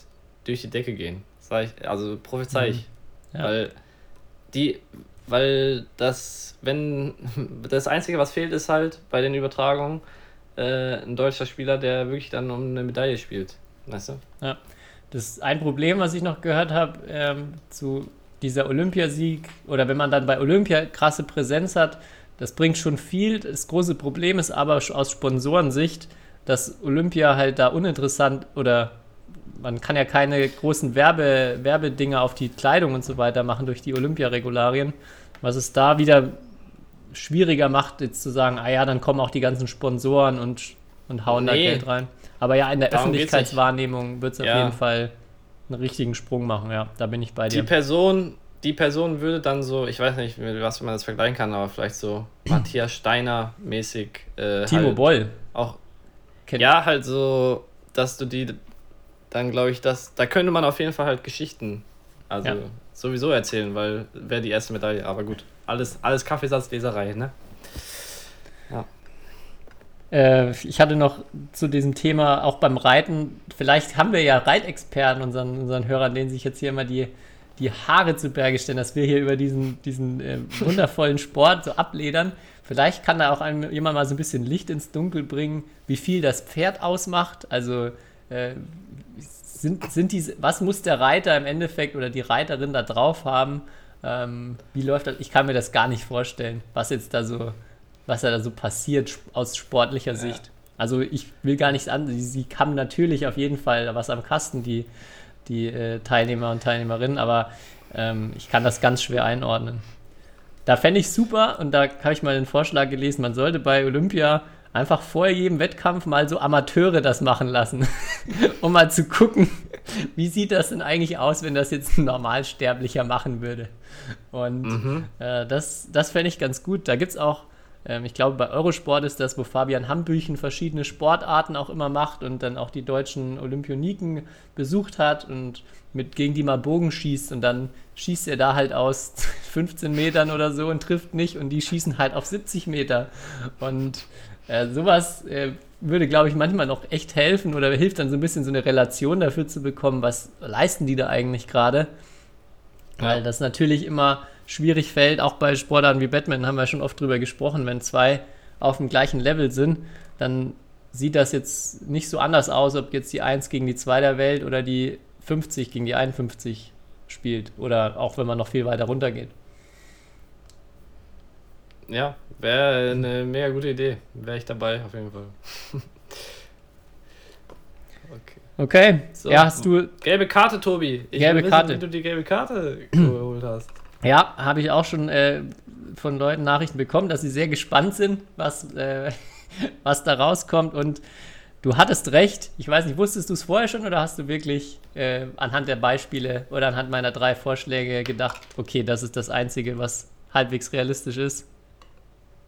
durch die Decke gehen. Ich, also prophezei ich. Mhm. Ja. Weil die, weil das, wenn <laughs> das Einzige, was fehlt, ist halt bei den Übertragungen äh, ein deutscher Spieler, der wirklich dann um eine Medaille spielt. Weißt du? Ja. Das ist ein Problem, was ich noch gehört habe ähm, zu dieser Olympiasieg oder wenn man dann bei Olympia krasse Präsenz hat, das bringt schon viel. Das große Problem ist aber aus Sponsorensicht, dass Olympia halt da uninteressant oder man kann ja keine großen Werbe, Werbedinger auf die Kleidung und so weiter machen durch die Olympia-Regularien, was es da wieder schwieriger macht, jetzt zu sagen, ah ja, dann kommen auch die ganzen Sponsoren und, und hauen nee. da Geld rein. Aber ja, in der Darum Öffentlichkeitswahrnehmung wird es auf jeden Fall einen richtigen Sprung machen, ja, da bin ich bei dir. Die Person, die Person würde dann so, ich weiß nicht, was man das vergleichen kann, aber vielleicht so Matthias Steiner mäßig. Äh, Timo halt Boll. Auch Kennt ja, halt so, dass du die dann glaube ich, dass da könnte man auf jeden Fall halt Geschichten also ja. sowieso erzählen, weil wäre die erste Medaille, aber gut, alles alles Kaffeesatzleserei, ne? Ja. Äh, ich hatte noch zu diesem Thema auch beim Reiten, vielleicht haben wir ja Reitexperten unseren unseren Hörern, denen sich jetzt hier immer die die Haare zu Berge stellen, dass wir hier über diesen, diesen äh, wundervollen Sport so abledern. Vielleicht kann da auch einem, jemand mal so ein bisschen Licht ins Dunkel bringen, wie viel das Pferd ausmacht. Also äh, sind, sind diese, was muss der Reiter im Endeffekt oder die Reiterin da drauf haben? Ähm, wie läuft das? Ich kann mir das gar nicht vorstellen, was jetzt da so, was da so passiert aus sportlicher ja. Sicht. Also ich will gar nichts an. Sie, sie haben natürlich auf jeden Fall was am Kasten, die, die äh, Teilnehmer und Teilnehmerinnen, aber ähm, ich kann das ganz schwer einordnen. Da fände ich super und da habe ich mal den Vorschlag gelesen, man sollte bei Olympia einfach vor jedem Wettkampf mal so Amateure das machen lassen, <laughs> um mal zu gucken, wie sieht das denn eigentlich aus, wenn das jetzt ein Normalsterblicher machen würde. Und mhm. äh, das, das fände ich ganz gut. Da gibt es auch Ähm, ich glaube, bei Eurosport ist das, wo Fabian Hambüchen verschiedene Sportarten auch immer macht und dann auch die deutschen Olympioniken besucht hat und mit gegen die mal Bogen schießt und dann schießt er da halt aus <laughs> 15 Metern oder so und trifft nicht und die schießen halt auf 70 Meter. Und äh, sowas äh, würde, glaube ich, manchmal noch echt helfen oder hilft dann so ein bisschen so eine Relation dafür zu bekommen, was leisten die da eigentlich gerade. Ja. Weil das natürlich immer schwierig fällt, auch bei Sportarten wie Batman haben wir schon oft drüber gesprochen, wenn zwei auf dem gleichen Level sind, dann sieht das jetzt nicht so anders aus, ob jetzt die 1 gegen die 2 der Welt oder die 50 gegen die 51 spielt oder auch wenn man noch viel weiter runter geht. Ja, wäre eine mega gute Idee. Wäre ich dabei, auf jeden Fall. <laughs> okay. Okay, so, ja, hast du. Gelbe Karte, Tobi. Ich gelbe wissen, Karte. Wie du die gelbe Karte <clears throat> geholt hast. Ja, habe ich auch schon äh, von Leuten Nachrichten bekommen, dass sie sehr gespannt sind, was, äh, <laughs> was da rauskommt. Und du hattest recht. Ich weiß nicht, wusstest du es vorher schon oder hast du wirklich äh, anhand der Beispiele oder anhand meiner drei Vorschläge gedacht, okay, das ist das Einzige, was halbwegs realistisch ist?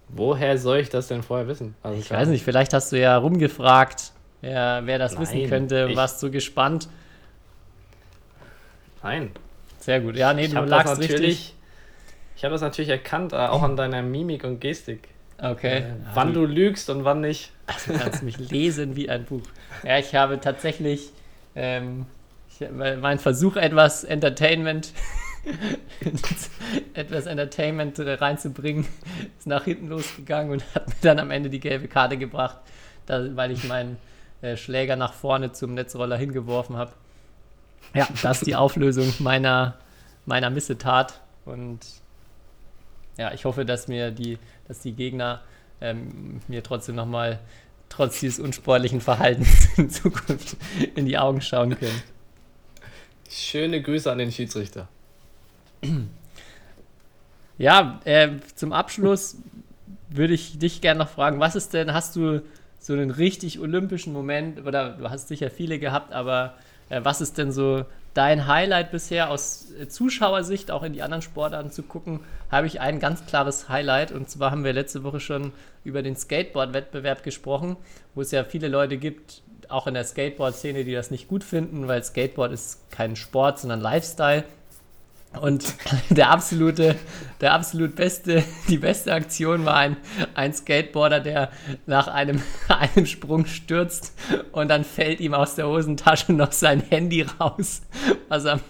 Woher soll ich das denn vorher wissen? Also ich weiß nicht, vielleicht hast du ja rumgefragt, wer, wer das Nein, wissen könnte und warst so gespannt. Nein. Sehr gut. Ja, nee, ich du lagst richtig. Ich habe das natürlich erkannt, äh, auch an deiner Mimik und Gestik. Okay. Äh, wann du lügst und wann nicht. Also du kannst mich lesen wie ein Buch. Ja, ich habe tatsächlich ähm, ich, mein Versuch, etwas Entertainment <laughs> etwas Entertainment reinzubringen, ist nach hinten losgegangen und hat mir dann am Ende die gelbe Karte gebracht, da, weil ich meinen äh, Schläger nach vorne zum Netzroller hingeworfen habe. Ja, das ist die Auflösung meiner, meiner Missetat. Und ja, ich hoffe, dass mir die, dass die Gegner ähm, mir trotzdem nochmal trotz dieses unsportlichen Verhaltens <laughs> in Zukunft in die Augen schauen können. Schöne Grüße an den Schiedsrichter. Ja, äh, zum Abschluss würde ich dich gerne noch fragen, was ist denn, hast du so einen richtig olympischen Moment, oder du hast sicher viele gehabt, aber was ist denn so dein Highlight bisher aus äh, Zuschauersicht, auch in die anderen Sportarten zu gucken, habe ich ein ganz klares Highlight. Und zwar haben wir letzte Woche schon über den Skateboard-Wettbewerb gesprochen, wo es ja viele Leute gibt, auch in der Skateboard-Szene, die das nicht gut finden, weil Skateboard ist kein Sport, sondern Lifestyle. Und <laughs> der absolute, der absolut beste, die beste Aktion war ein, ein Skateboarder, der nach einem, <laughs> einem Sprung stürzt und dann fällt ihm aus der Hosentasche noch sein Handy raus, was er,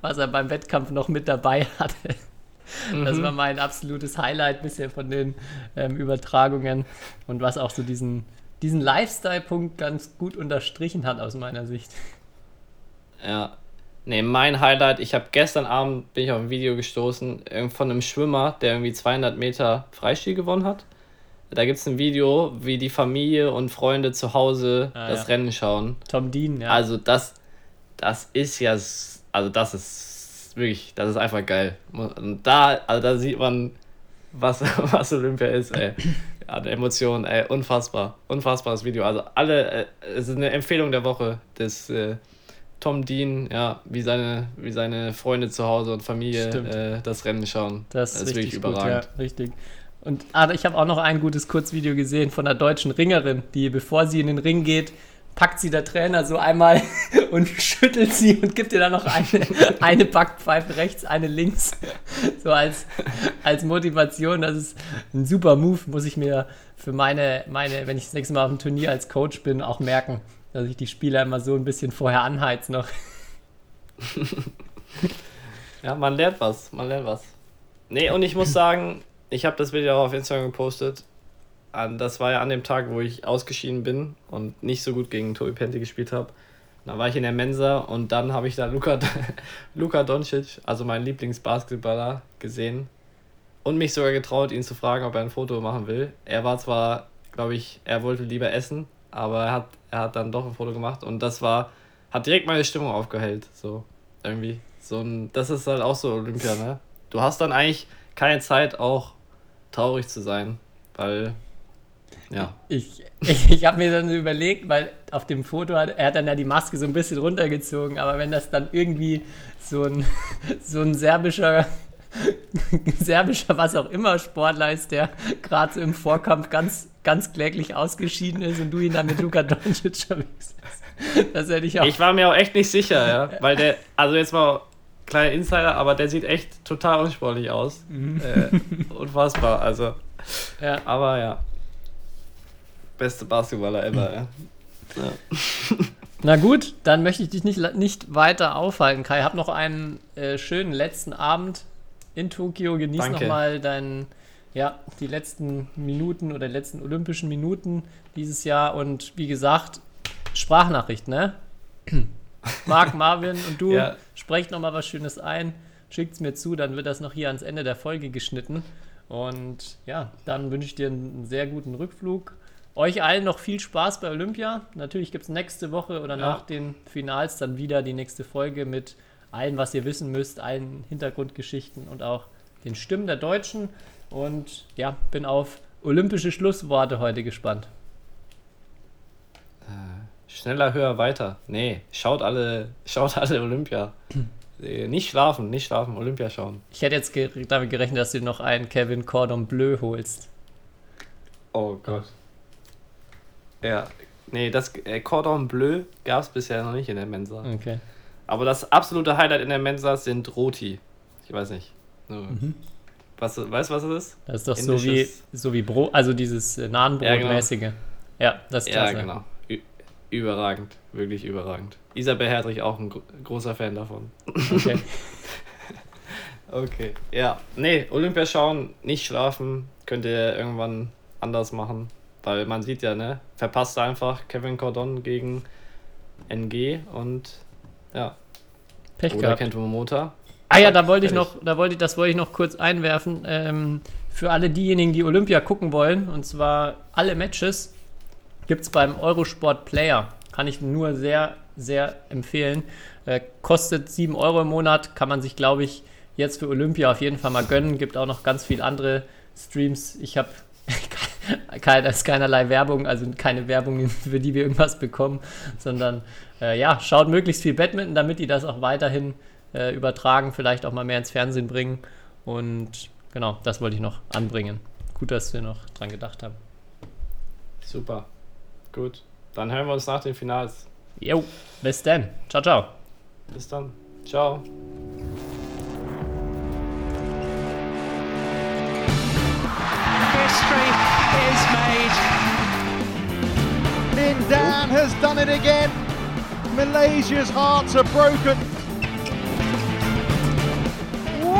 was er beim Wettkampf noch mit dabei hatte. Das mhm. war mein absolutes Highlight bisher von den ähm, Übertragungen und was auch so diesen, diesen Lifestyle-Punkt ganz gut unterstrichen hat aus meiner Sicht. Ja, Ne, mein Highlight, ich habe gestern Abend, bin ich auf ein Video gestoßen von einem Schwimmer, der irgendwie 200 Meter Freistil gewonnen hat. Da gibt es ein Video, wie die Familie und Freunde zu Hause ah, das ja. Rennen schauen. Tom Dean, ja. Also das, das ist ja, also das ist wirklich, das ist einfach geil. Und da, also da sieht man, was, <laughs> was Olympia ist, ey. <laughs> An Emotionen, ey, unfassbar. Unfassbares Video. Also alle, äh, es ist eine Empfehlung der Woche des äh, Tom Dean, ja, wie seine, wie seine Freunde zu Hause und Familie äh, das Rennen schauen. Das, das ist wirklich überragend. Gut, ja, richtig. Und ah, ich habe auch noch ein gutes Kurzvideo gesehen von einer deutschen Ringerin, die, bevor sie in den Ring geht, packt sie der Trainer so einmal <laughs> und schüttelt sie und gibt ihr dann noch eine, <laughs> eine Backpfeife rechts, eine links. So als, als Motivation. Das ist ein super Move, muss ich mir für meine, meine, wenn ich das nächste Mal auf dem Turnier als Coach bin, auch merken dass ich die Spieler immer so ein bisschen vorher anheiz noch. <laughs> ja, man lernt was, man lernt was. Nee, und ich muss sagen, ich habe das Video auch auf Instagram gepostet. Das war ja an dem Tag, wo ich ausgeschieden bin und nicht so gut gegen Tobi Pente gespielt habe. Da war ich in der Mensa und dann habe ich da Luka, <laughs> Luka Doncic, also mein Lieblingsbasketballer, gesehen und mich sogar getraut, ihn zu fragen, ob er ein Foto machen will. Er war zwar, glaube ich, er wollte lieber essen, aber er hat, er hat dann doch ein Foto gemacht und das war, hat direkt meine Stimmung aufgehellt. So, irgendwie. So ein, das ist halt auch so Olympia, ne? Du hast dann eigentlich keine Zeit, auch traurig zu sein, weil, ja. Ich, ich, ich habe mir dann überlegt, weil auf dem Foto hat er hat dann ja die Maske so ein bisschen runtergezogen, aber wenn das dann irgendwie so ein, <laughs> so ein serbischer <laughs> serbischer, was auch immer Sportler ist, der gerade so im Vorkampf ganz, ganz kläglich ausgeschieden ist und du ihn dann mit Luka Doncic verwechselst. Das hätte ich auch. Ich war mir auch echt nicht sicher, ja, weil der, also jetzt mal kleiner Insider, aber der sieht echt total unsportlich aus. Mhm. Äh, unfassbar, also. Ja. Aber ja. Beste Basketballer ever, ja. ja. Na gut, dann möchte ich dich nicht, nicht weiter aufhalten, Kai. Hab noch einen äh, schönen letzten Abend in Tokio. Genieß nochmal deinen, ja, die letzten Minuten oder die letzten olympischen Minuten dieses Jahr. Und wie gesagt, Sprachnachricht, ne? <clears throat> Marc, Marvin und du ja. sprecht nochmal was Schönes ein, schickt es mir zu, dann wird das noch hier ans Ende der Folge geschnitten. Und ja, dann wünsche ich dir einen sehr guten Rückflug euch allen noch viel Spaß bei Olympia. Natürlich gibt es nächste Woche oder ja. nach den Finals dann wieder die nächste Folge mit allem, was ihr wissen müsst, allen Hintergrundgeschichten und auch den Stimmen der Deutschen. Und ja, bin auf olympische Schlussworte heute gespannt. Äh, schneller, höher, weiter. Nee, schaut alle, <laughs> schaut alle Olympia. Äh, nicht schlafen, nicht schlafen, Olympia schauen. Ich hätte jetzt damit gerechnet, dass du noch einen Kevin Cordon Bleu holst. Oh Gott. Ja, nee, das äh, Cordon Bleu gab es bisher noch nicht in der Mensa. Okay. Aber das absolute Highlight in der Mensa sind Roti. Ich weiß nicht. Mhm. Was, weißt du, was das ist? Das ist doch so wie, so wie Brot, also dieses äh, Nahenbrotmäßige. Ja, genau. ja, das ist klasse. Ja, genau. Ü überragend, wirklich überragend. Isabel Herdrich auch ein großer Fan davon. Okay. <laughs> okay, ja. Nee, Olympia schauen, nicht schlafen, könnt ihr irgendwann anders machen. Weil man sieht ja, ne, verpasst einfach Kevin Cordon gegen NG und ja. Pech Oder gehabt. Kento Momota. Ah ja, da wollte ich noch, da wollte ich, das wollte ich noch kurz einwerfen. Ähm, für alle diejenigen, die Olympia gucken wollen, und zwar alle Matches, gibt es beim Eurosport Player. Kann ich nur sehr, sehr empfehlen. Äh, kostet 7 Euro im Monat, kann man sich, glaube ich, jetzt für Olympia auf jeden Fall mal gönnen. Gibt auch noch ganz viele andere Streams. Ich habe <laughs> ist keinerlei Werbung, also keine Werbung, für die wir irgendwas bekommen, sondern äh, ja, schaut möglichst viel Badminton, damit die das auch weiterhin äh, übertragen, vielleicht auch mal mehr ins Fernsehen bringen. Und genau, das wollte ich noch anbringen. Gut, dass wir noch dran gedacht haben. Super. Gut. Dann hören wir uns nach den Finals. Jo, bis dann. Ciao, ciao. Bis dann. Ciao. history is made. Lin Dan has done it again. Malaysia's hearts are broken.